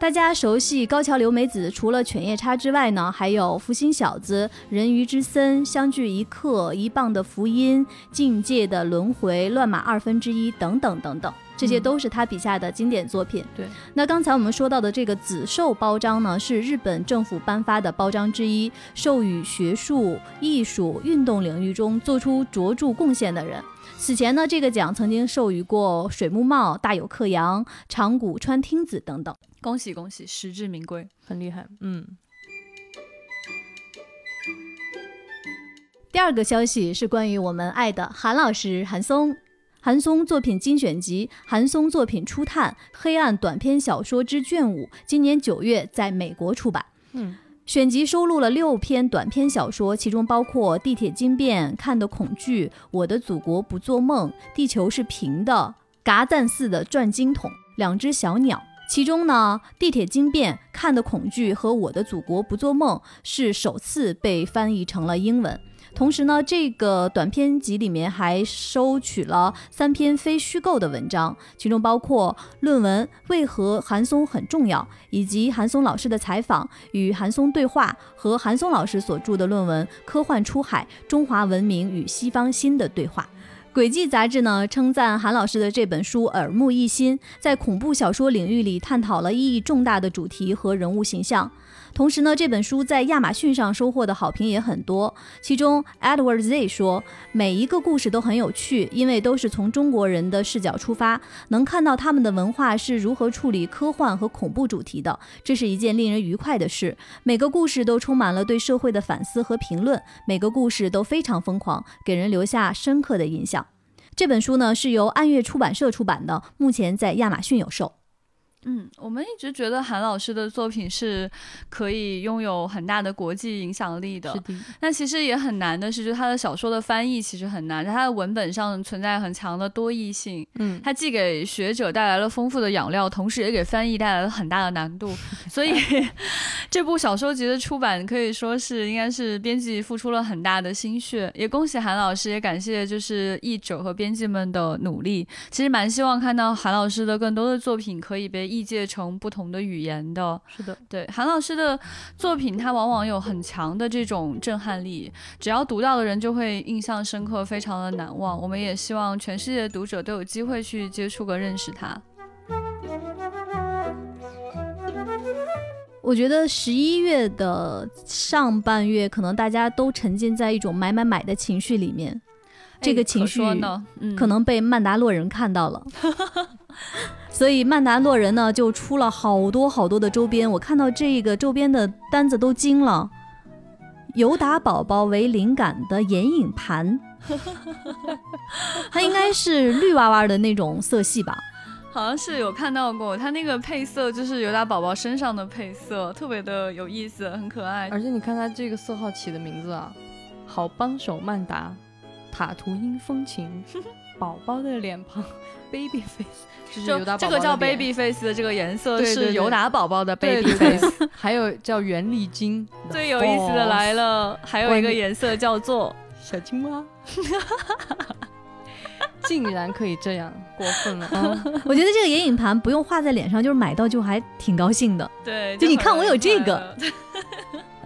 大家熟悉高桥留美子，除了犬夜叉之外呢，还有福星小子、人鱼之森、相聚一刻、一棒的福音、境界的轮回、乱马二分之一等等等等，这些嗯都是他笔下的经典作品。对，那刚才我们说到的这个紫绶包章呢，是日本政府颁发的包章之一，授予学术、艺术、运动领域中做出卓著贡献的人。此前呢，这个奖曾经授予过水木茂、大有克洋、长谷川听子等等。恭喜恭喜，实至名归。很厉害。嗯，第二个消息是关于我们爱的韩老师韩松。韩松作品精选集《韩松作品初探：黑暗短篇小说之卷五》今年九月在美国出版。嗯，选集收录了六篇短篇小说，其中包括《地铁惊变》、《看的恐惧》、《我的祖国不做梦》、《地球是平的》、《嘎赞似的转经筒》、《两只小鸟》。其中呢，《地铁惊变》、《看的恐惧》和《我的祖国不做梦》是首次被翻译成了英文。同时呢，这个短篇集里面还收取了三篇非虚构的文章，其中包括论文《为何韩松很重要》，以及韩松老师的采访与韩松对话和韩松老师所著的论文《科幻出海：中华文明与西方新的对话》。轨迹杂志呢称赞韩老师的这本书耳目一新，在恐怖小说领域里探讨了意义重大的主题和人物形象。同时呢，这本书在亚马逊上收获的好评也很多。其中，Edward Z 说，每一个故事都很有趣，因为都是从中国人的视角出发，能看到他们的文化是如何处理科幻和恐怖主题的，这是一件令人愉快的事。每个故事都充满了对社会的反思和评论，每个故事都非常疯狂，给人留下深刻的印象。这本书呢是由暗月出版社出版的，目前在亚马逊有售。嗯，我们一直觉得韩老师的作品是可以拥有很大的国际影响力的是，的，但其实也很难的是，就他的小说的翻译其实很难，他的文本上存在很强的多义性，嗯，他既给学者带来了丰富的养料，同时也给翻译带来了很大的难度。[LAUGHS] 所以这部小说集的出版可以说是应该是编辑付出了很大的心血，也恭喜韩老师，也感谢就是译者和编辑们的努力。其实蛮希望看到韩老师的更多的作品可以被译介成不同的语言的。是的，对韩老师的作品，他往往有很强的这种震撼力，只要读到的人就会印象深刻，非常的难忘。我们也希望全世界的读者都有机会去接触和认识他。我觉得十一月的上半月，可能大家都沉浸在一种买买买的情绪里面，这个情绪说呢，嗯，可能被曼达洛人看到了。[LAUGHS] 所以曼达洛人呢就出了好多好多的周边，我看到这个周边的单子都惊了。尤达宝宝为灵感的眼影盘，[LAUGHS] 它应该是绿娃娃的那种色系吧？[LAUGHS] 好像是有看到过，它那个配色就是尤达宝宝身上的配色，特别的有意思，很可爱。而且你看它这个色号起的名字啊，好帮手曼达，塔图因风情，[LAUGHS] 宝宝的脸庞，baby face，就这个叫 baby face 的这个颜色是尤达宝宝的 baby [LAUGHS] face。[LAUGHS] 还有叫袁丽晶，最有意思的来了，还有一个颜色叫做小青蛙，竟然可以这样，过分了啊！我觉得这个眼影盘不用画在脸上，就是买到就还挺高兴的。对，就你看我有这个个。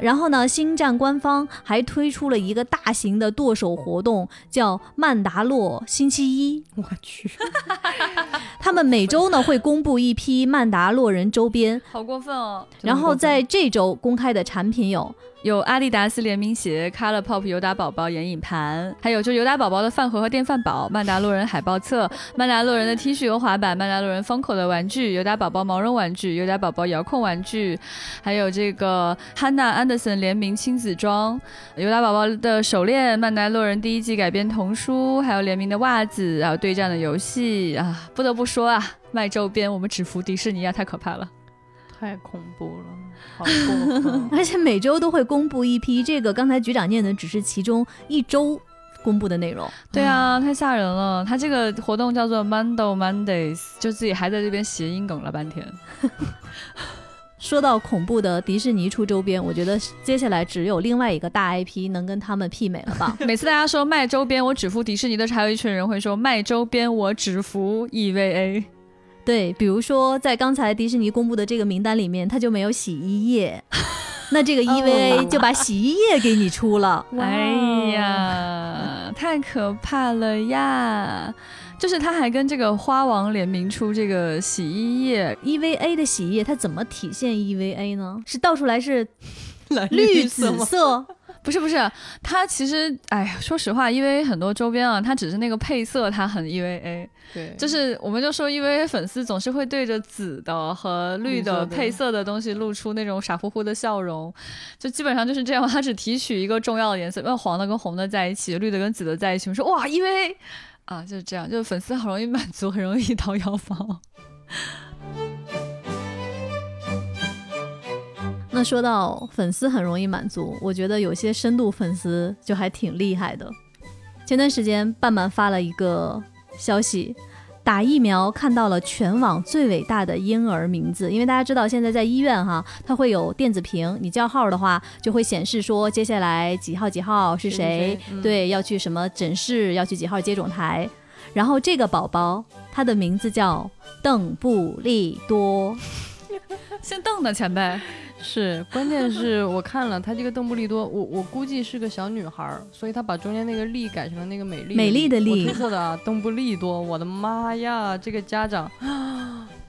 然后呢，星战官方还推出了一个大型的剁手活动，叫曼达洛星期一。我去，[LAUGHS] [LAUGHS] 他们每周呢会公布一批曼达洛人周边，好过分哦！然后在这周公开的产品有有阿迪达斯联名鞋、Color Pop 尤达宝宝眼影盘，还有就尤达宝宝的饭盒和电饭煲、曼达洛人海报册、曼达洛人的 T 恤和滑板、曼达洛人风口的玩具、尤达宝宝毛绒玩具、尤达宝宝遥控玩具，还有这个汉娜安德森联名亲子装、尤达宝宝的手链、曼达洛人第一季改编童书，还有联名的袜子，还有对战的游戏啊！不得不说啊，卖周边我们只服迪士尼啊，太可怕了。太恐怖了，好过分！[LAUGHS] 而且每周都会公布一批，这个刚才局长念的只是其中一周公布的内容。对啊，太吓人了。他这个活动叫做 Mondo Mondays，就自己还在这边谐音梗了半天。[LAUGHS] 说到恐怖的迪士尼出周边，我觉得接下来只有另外一个大 IP 能跟他们媲美了吧？[LAUGHS] 每次大家说卖周边，我只服迪士尼的时候，还有一群人会说卖周边，我只服 EVA。对，比如说在刚才迪士尼公布的这个名单里面，它就没有洗衣液，[LAUGHS] 那这个 EVA 就把洗衣液给你出了。哎呀，太可怕了呀！就是他还跟这个花王联名出这个洗衣液，EVA 的洗衣液，它怎么体现 EVA 呢？是倒出来是绿紫色？不是不是，它其实，哎，说实话，因为很多周边啊，它只是那个配色，它很 EVA。对，就是我们就说，EVA 粉丝总是会对着紫的和绿的配色的东西露出那种傻乎乎的笑容，就基本上就是这样。它只提取一个重要的颜色，因为黄的跟红的在一起，绿的跟紫的在一起。我说哇，EVA 啊，就是这样，就是粉丝好容易满足，很容易掏腰包。那说到粉丝很容易满足，我觉得有些深度粉丝就还挺厉害的。前段时间，半半发了一个消息，打疫苗看到了全网最伟大的婴儿名字。因为大家知道，现在在医院哈，它会有电子屏，你叫号的话，就会显示说接下来几号几号是谁，对，要去什么诊室，要去几号接种台。然后这个宝宝，他的名字叫邓布利多，姓邓的前辈。是，关键是我看了他这个邓布利多，我我估计是个小女孩，所以她把中间那个利改成了那个美丽美丽的丽。我推测的啊邓布利多，我的妈呀，这个家长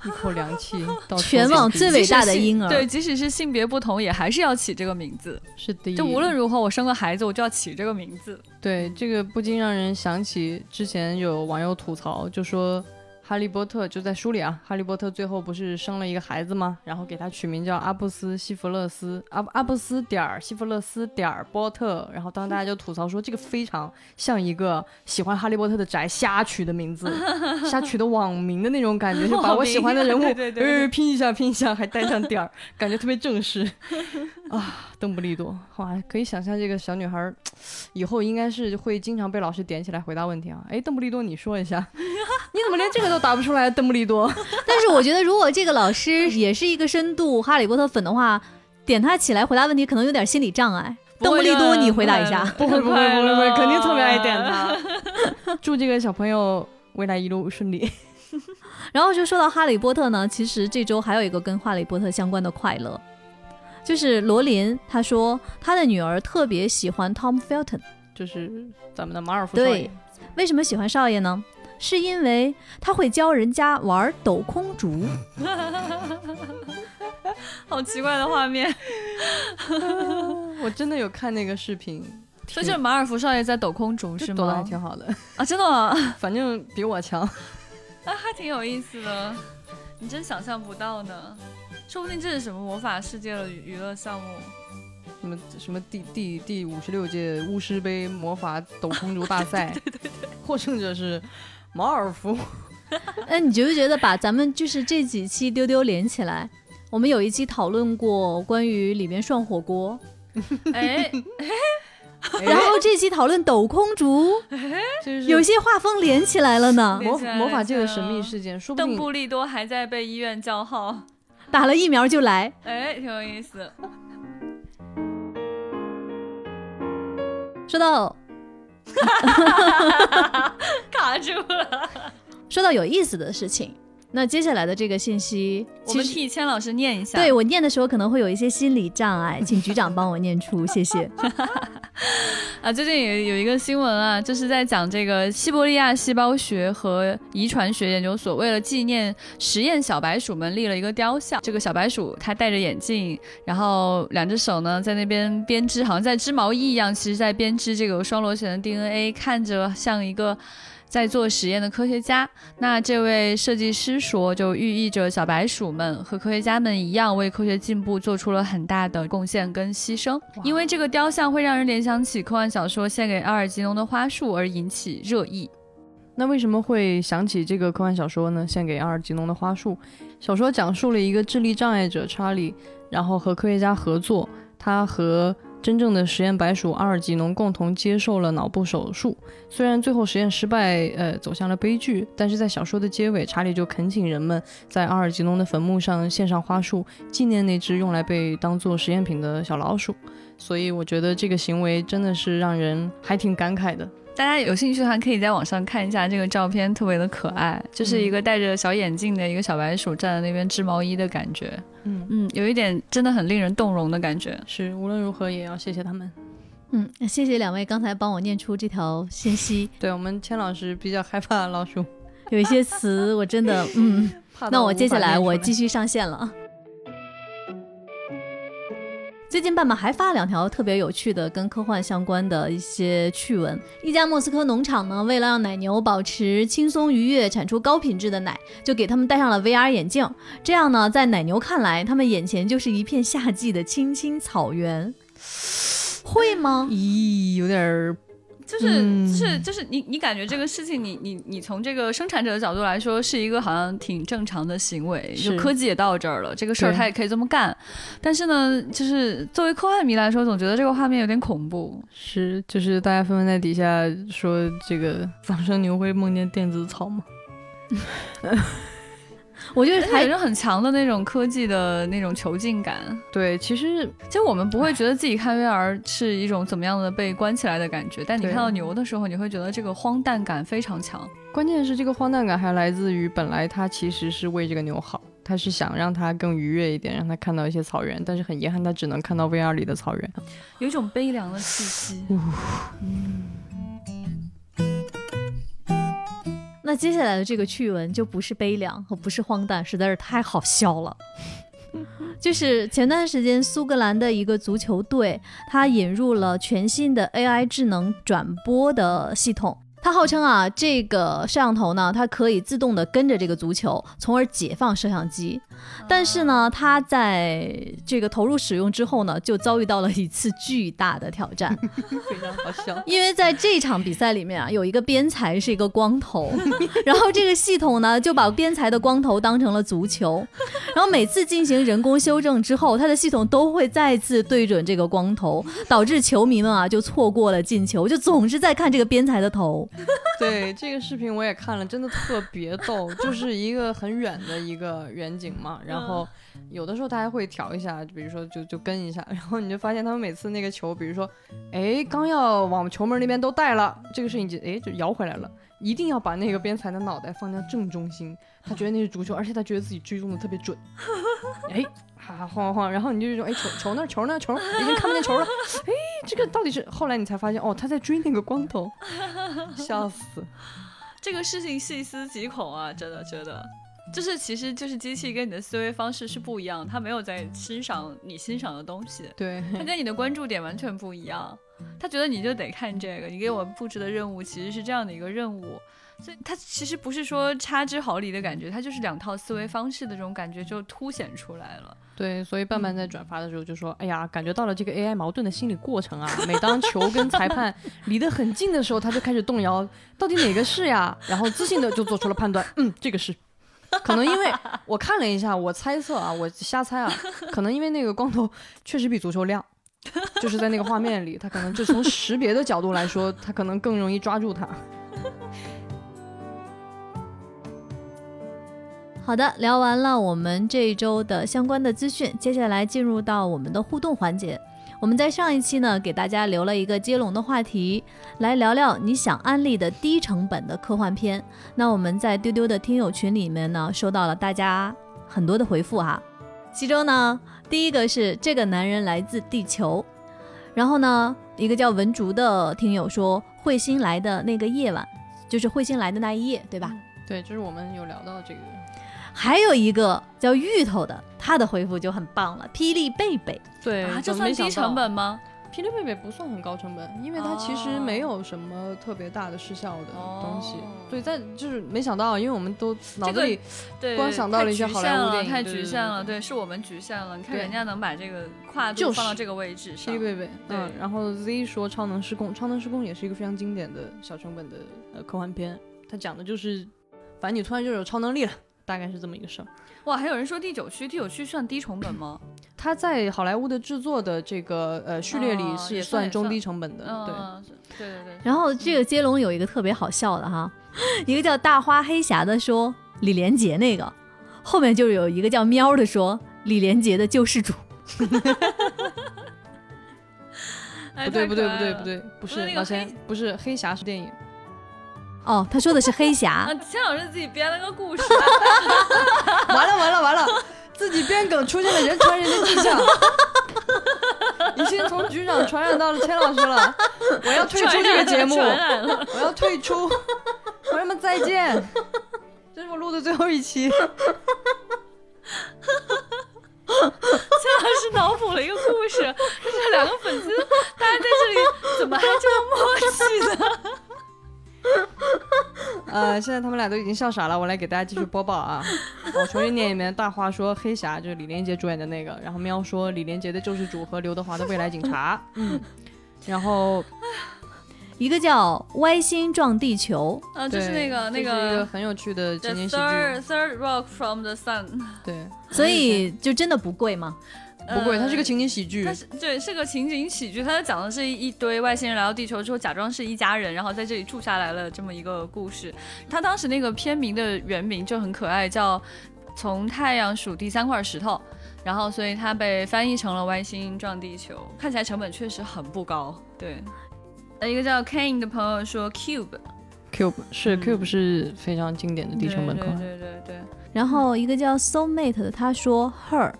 一口凉气。[LAUGHS] 全网最伟大的婴儿，对，即使是性别不同，也还是要起这个名字。是的，就无论如何，我生个孩子，我就要起这个名字。对，这个不禁让人想起之前有网友吐槽，就说。哈利波特就在书里啊，哈利波特最后不是生了一个孩子吗？然后给他取名叫阿布斯西弗勒斯，阿阿布斯点儿西弗勒斯点儿波特。然后当时大家就吐槽说，这个非常像一个喜欢哈利波特的宅瞎取的名字，[LAUGHS] 瞎取的网名的那种感觉，就把我喜欢的人物呃拼一下拼一下，还带上点儿，感觉特别正式 [LAUGHS] 啊。邓布利多，哇，可以想象这个小女孩 [TSK] 以后应该是会经常被老师点起来回答问题啊。哎，邓布利多，你说一下，你怎么连这个都答不出来？邓布利多。[LAUGHS] 但是我觉得，如果这个老师也是一个深度哈利波特粉的话，点他起来回答问题，可能有点心理障碍。邓布利多，你回答一下。不会不会不会不会，肯定特别爱点他。[LAUGHS] 祝这个小朋友未来一路顺利。[LAUGHS] 然后就说到哈利波特呢，其实这周还有一个跟哈利波特相关的快乐。就是罗琳，他说他的女儿特别喜欢 Tom Felton，就是咱们的马尔福少爷。为什么喜欢少爷呢？是因为他会教人家玩抖空竹。[LAUGHS] 好奇怪的画面。我真的有看那个视频，所以就是马尔福少爷在抖空竹是吗？抖的还挺好的啊，真的吗？[LAUGHS] 反正比我强。[LAUGHS] 啊，还挺有意思的，你真想象不到呢。说不定这是什么魔法世界的娱乐项目？什么什么第第第五十六届巫师杯魔法抖空竹大赛？对对对，获胜者是马尔福。[LAUGHS] 哎，你觉不觉得把咱们就是这几期丢丢连起来？我们有一期讨论过关于里面涮火锅，[LAUGHS] 哎，[LAUGHS] 然后这期讨论抖空竹，有些画风连起来了呢。魔魔法界的神秘事件，说不定邓布利多还在被医院叫号。打了疫苗就来，哎，挺有意思。说到，[LAUGHS] 卡住了。说到有意思的事情，那接下来的这个信息，我们替千老师念一下。对我念的时候可能会有一些心理障碍，[LAUGHS] 请局长帮我念出，谢谢。[LAUGHS] 啊，最近有有一个新闻啊，就是在讲这个西伯利亚细胞学和遗传学研究所为了纪念实验小白鼠们立了一个雕像。这个小白鼠它戴着眼镜，然后两只手呢在那边编织，好像在织毛衣一样，其实在编织这个双螺旋的 DNA，看着像一个。在做实验的科学家，那这位设计师说，就寓意着小白鼠们和科学家们一样，为科学进步做出了很大的贡献跟牺牲。因为这个雕像会让人联想起科幻小说《献给阿尔吉农的花束》而引起热议。那为什么会想起这个科幻小说呢？《献给阿尔吉农的花束》小说讲述了一个智力障碍者查理，然后和科学家合作，他和。真正的实验白鼠阿尔吉农共同接受了脑部手术，虽然最后实验失败，呃，走向了悲剧，但是在小说的结尾，查理就恳请人们在阿尔吉农的坟墓上献上花束，纪念那只用来被当做实验品的小老鼠。所以我觉得这个行为真的是让人还挺感慨的。大家有兴趣的话，可以在网上看一下这个照片，特别的可爱，就是一个戴着小眼镜的一个小白鼠站在那边织毛衣的感觉。嗯嗯，有一点真的很令人动容的感觉。是，无论如何也要谢谢他们。嗯，谢谢两位刚才帮我念出这条信息。[LAUGHS] 对我们千老师比较害怕老鼠，有一些词我真的嗯，[LAUGHS] 那我接下来我继续上线了。最近爸爸还发了两条特别有趣的跟科幻相关的一些趣闻。一家莫斯科农场呢，为了让奶牛保持轻松愉悦，产出高品质的奶，就给他们戴上了 VR 眼镜。这样呢，在奶牛看来，他们眼前就是一片夏季的青青草原。会吗？咦，有点儿。就是就是就是你你感觉这个事情你你你从这个生产者的角度来说是一个好像挺正常的行为，就科技也到这儿了，这个事儿他也可以这么干。但是呢，就是作为科幻迷来说，总觉得这个画面有点恐怖。是，就是大家纷纷在底下说这个仿生牛会梦见电子草吗？[LAUGHS] 我觉得它有着很强的那种科技的那种囚禁感。对，其实其实我们不会觉得自己看 VR 是一种怎么样的被关起来的感觉，但你看到牛的时候，你会觉得这个荒诞感非常强。关键是这个荒诞感还来自于本来它其实是为这个牛好，他是想让它更愉悦一点，让它看到一些草原，但是很遗憾，他只能看到 VR 里的草原，有一种悲凉的气息。[LAUGHS] 嗯。那接下来的这个趣闻就不是悲凉和不是荒诞，实在是太好笑了。[LAUGHS] 就是前段时间苏格兰的一个足球队，他引入了全新的 AI 智能转播的系统。它号称啊，这个摄像头呢，它可以自动的跟着这个足球，从而解放摄像机。但是呢，它在这个投入使用之后呢，就遭遇到了一次巨大的挑战，[LAUGHS] 非常好笑。因为在这场比赛里面啊，有一个边裁是一个光头，[LAUGHS] 然后这个系统呢就把边裁的光头当成了足球，然后每次进行人工修正之后，它的系统都会再次对准这个光头，导致球迷们啊就错过了进球，就总是在看这个边裁的头。[LAUGHS] 对这个视频我也看了，真的特别逗，就是一个很远的一个远景嘛，然后有的时候他还会调一下，比如说就就跟一下，然后你就发现他们每次那个球，比如说，哎，刚要往球门那边都带了，这个事情就哎就摇回来了，一定要把那个边裁的脑袋放在正中心，他觉得那是足球，而且他觉得自己追踪的特别准，哎。[LAUGHS] 哈哈晃晃，然后你就说，哎，球球呢？球呢？球已经看不见球了。[LAUGHS] 哎，这个到底是？后来你才发现，哦，他在追那个光头，[LAUGHS] 笑死。这个事情细思极恐啊，真的觉得，就是其实就是机器跟你的思维方式是不一样，它没有在欣赏你欣赏的东西，对，它跟你的关注点完全不一样。他觉得你就得看这个，你给我布置的任务其实是这样的一个任务。所以它其实不是说差之毫厘的感觉，它就是两套思维方式的这种感觉就凸显出来了。对，所以伴伴在转发的时候就说：“哎呀，感觉到了这个 AI 矛盾的心理过程啊！每当球跟裁判离得很近的时候，他就开始动摇，到底哪个是呀？然后自信的就做出了判断，嗯，这个是。可能因为我看了一下，我猜测啊，我瞎猜啊，可能因为那个光头确实比足球亮，就是在那个画面里，他可能就从识别的角度来说，他可能更容易抓住他。”好的，聊完了我们这一周的相关的资讯，接下来进入到我们的互动环节。我们在上一期呢，给大家留了一个接龙的话题，来聊聊你想安利的低成本的科幻片。那我们在丢丢的听友群里面呢，收到了大家很多的回复哈。其中呢，第一个是这个男人来自地球，然后呢，一个叫文竹的听友说彗星来的那个夜晚，就是彗星来的那一夜，对吧？对，就是我们有聊到这个。还有一个叫芋头的，他的回复就很棒了。霹雳贝贝，对，啊，这算低成本吗？霹雳贝贝不算很高成本，因为它其实没有什么特别大的失效的东西。对，在就是没想到，因为我们都脑子里对光想到了一些好莱坞电影，太局限了。对，是我们局限了。你看人家能把这个跨度放到这个位置上。霹雳贝贝，嗯。然后 Z 说《超能失控》，《超能失控》也是一个非常经典的小成本的呃科幻片，它讲的就是，反正你突然就有超能力了。大概是这么一个事儿，哇！还有人说第九区，第九区算低成本吗？它在好莱坞的制作的这个呃序列里是算中低成本的，对对对对。然后这个接龙有一个特别好笑的哈，一个叫大花黑侠的说李连杰那个，后面就有一个叫喵的说李连杰的救世主。不对不对不对不对，不是老钱，不是黑侠是电影。哦，他说的是黑侠。[LAUGHS] 钱老师自己编了个故事。[LAUGHS] 完了完了完了，自己编梗出现了人传人的迹象，[LAUGHS] 已经从局长传染到了钱老师了。我要退出这个节目，我要退出。朋友们再见，这是我录的最后一期。钱老师脑补了一个故事，这两个粉丝，大家在这里怎么还这么默契呢？[LAUGHS] 呃，现在他们俩都已经笑傻了，我来给大家继续播报啊！我重新念一遍，大话说黑侠就是李连杰主演的那个，然后喵说李连杰的救世主和刘德华的未来警察，[LAUGHS] 嗯，然后 [LAUGHS] 一个叫歪心撞地球，啊，就是那个那个很有趣的情景喜剧，Third Rock from the Sun，对，所以就真的不贵吗？不贵，它是个情景喜剧。它是对，是个情景喜剧。它讲的是一堆外星人来到地球之后，假装是一家人，然后在这里住下来了这么一个故事。它当时那个片名的原名就很可爱，叫《从太阳数第三块石头》，然后所以它被翻译成了《外星撞地球》。看起来成本确实很不高。对，呃，一个叫 Kane 的朋友说 Cube，Cube 是 Cube 是非常经典的低成本对对对对。然后一个叫 Soulmate 的他说 Her。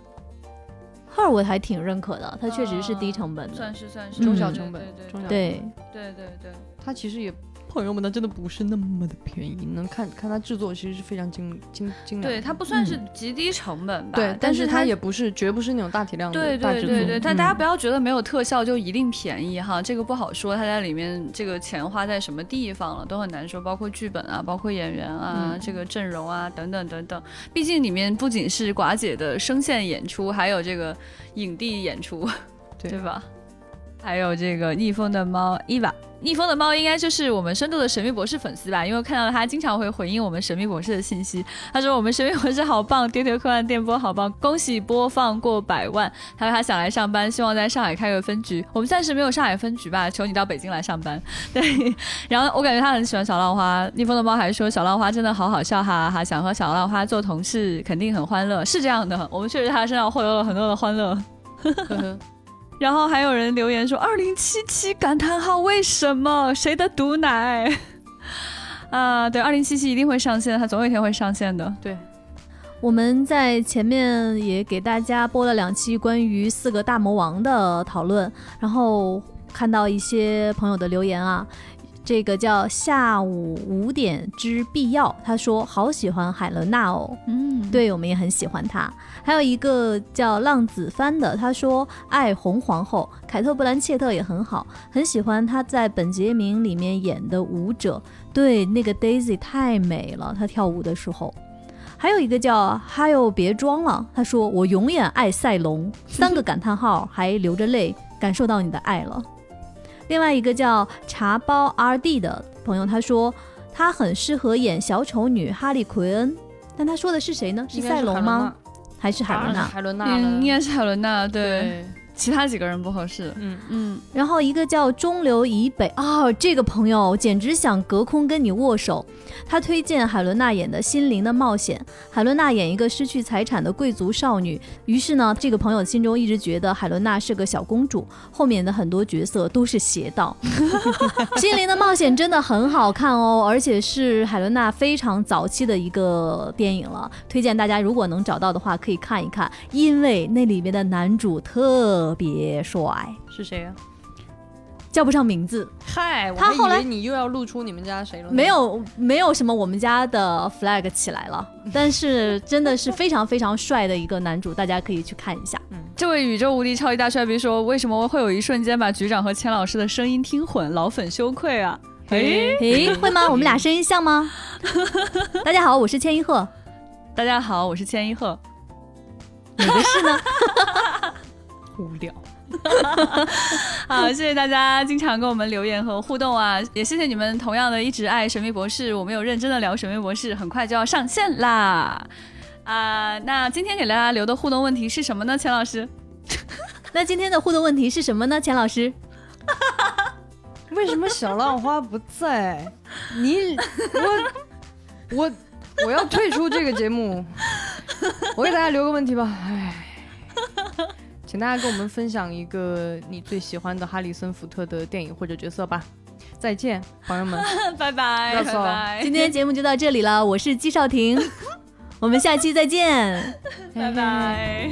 二我还挺认可的，它确实是低成本的，算是算是中小成本，中小对。对对对，它其实也。朋友们，它真的不是那么的便宜，能看看它制作其实是非常精精精良。对，它不算是极低成本吧？对，但是它也不是，绝不是那种大体量的大制作。对对对对，但大家不要觉得没有特效就一定便宜哈，这个不好说，它在里面这个钱花在什么地方了都很难说，包括剧本啊，包括演员啊，这个阵容啊等等等等。毕竟里面不仅是寡姐的声线演出，还有这个影帝演出，对吧？还有这个逆风的猫伊娃，逆风的猫应该就是我们深度的神秘博士粉丝吧？因为看到他经常会回应我们神秘博士的信息。他说我们神秘博士好棒，丢丢科幻电波好棒，恭喜播放过百万。他说他想来上班，希望在上海开个分局。我们暂时没有上海分局吧？求你到北京来上班。对，然后我感觉他很喜欢小浪花。逆风的猫还说小浪花真的好好笑，哈哈哈！想和小浪花做同事肯定很欢乐，是这样的，我们确实他身上获得了很多的欢乐。然后还有人留言说：“二零七七感叹号，为什么？谁的毒奶？[LAUGHS] 啊，对，二零七七一定会上线，它总有一天会上线的。对，我们在前面也给大家播了两期关于四个大魔王的讨论，然后看到一些朋友的留言啊。”这个叫下午五点之必要，他说好喜欢海伦娜哦，嗯，对我们也很喜欢她。还有一个叫浪子帆的，他说爱红皇后凯特·布兰切特也很好，很喜欢她在《本杰明》里面演的舞者，对那个 Daisy 太美了，她跳舞的时候。还有一个叫哈哟别装了，他说我永远爱赛龙，[LAUGHS] 三个感叹号，还流着泪，感受到你的爱了。[LAUGHS] 另外一个叫茶包 R D 的朋友，他说他很适合演小丑女哈利奎恩，但他说的是谁呢？是赛龙吗？还是海伦娜？海伦娜，应该是海伦娜。对，其他几个人不合适。嗯嗯，然后一个叫中流以北哦，这个朋友简直想隔空跟你握手。他推荐海伦娜演的《心灵的冒险》，海伦娜演一个失去财产的贵族少女。于是呢，这个朋友心中一直觉得海伦娜是个小公主，后面的很多角色都是邪道。[LAUGHS]《心灵的冒险》真的很好看哦，而且是海伦娜非常早期的一个电影了，推荐大家如果能找到的话可以看一看，因为那里面的男主特别帅。是谁呀、叫不上名字，嗨，他后来你又要露出你们家谁了？没有没有什么我们家的 flag 起来了，[LAUGHS] 但是真的是非常非常帅的一个男主，大家可以去看一下。嗯这位宇宙无敌超级大帅逼说：“为什么会有一瞬间把局长和钱老师的声音听混？老粉羞愧啊！”诶，诶，会吗？[LAUGHS] 我们俩声音像吗？[LAUGHS] 大家好，我是千一鹤，大家好，我是千一鹤。哪个是呢？无聊。[LAUGHS] 好，谢谢大家经常跟我们留言和互动啊，也谢谢你们同样的一直爱神秘博士。我们有认真的聊神秘博士，很快就要上线啦。啊、那今天给大家留的互动问题是什么呢？钱老师，那今天的互动问题是什么呢？钱老师，为什么小浪花不在？你我我我要退出这个节目。我给大家留个问题吧，唉，请大家跟我们分享一个你最喜欢的哈里森福特的电影或者角色吧。再见，朋友们。[LAUGHS] 拜拜，今天节目就到这里了，我是季少婷，[LAUGHS] 我们下期再见。拜拜。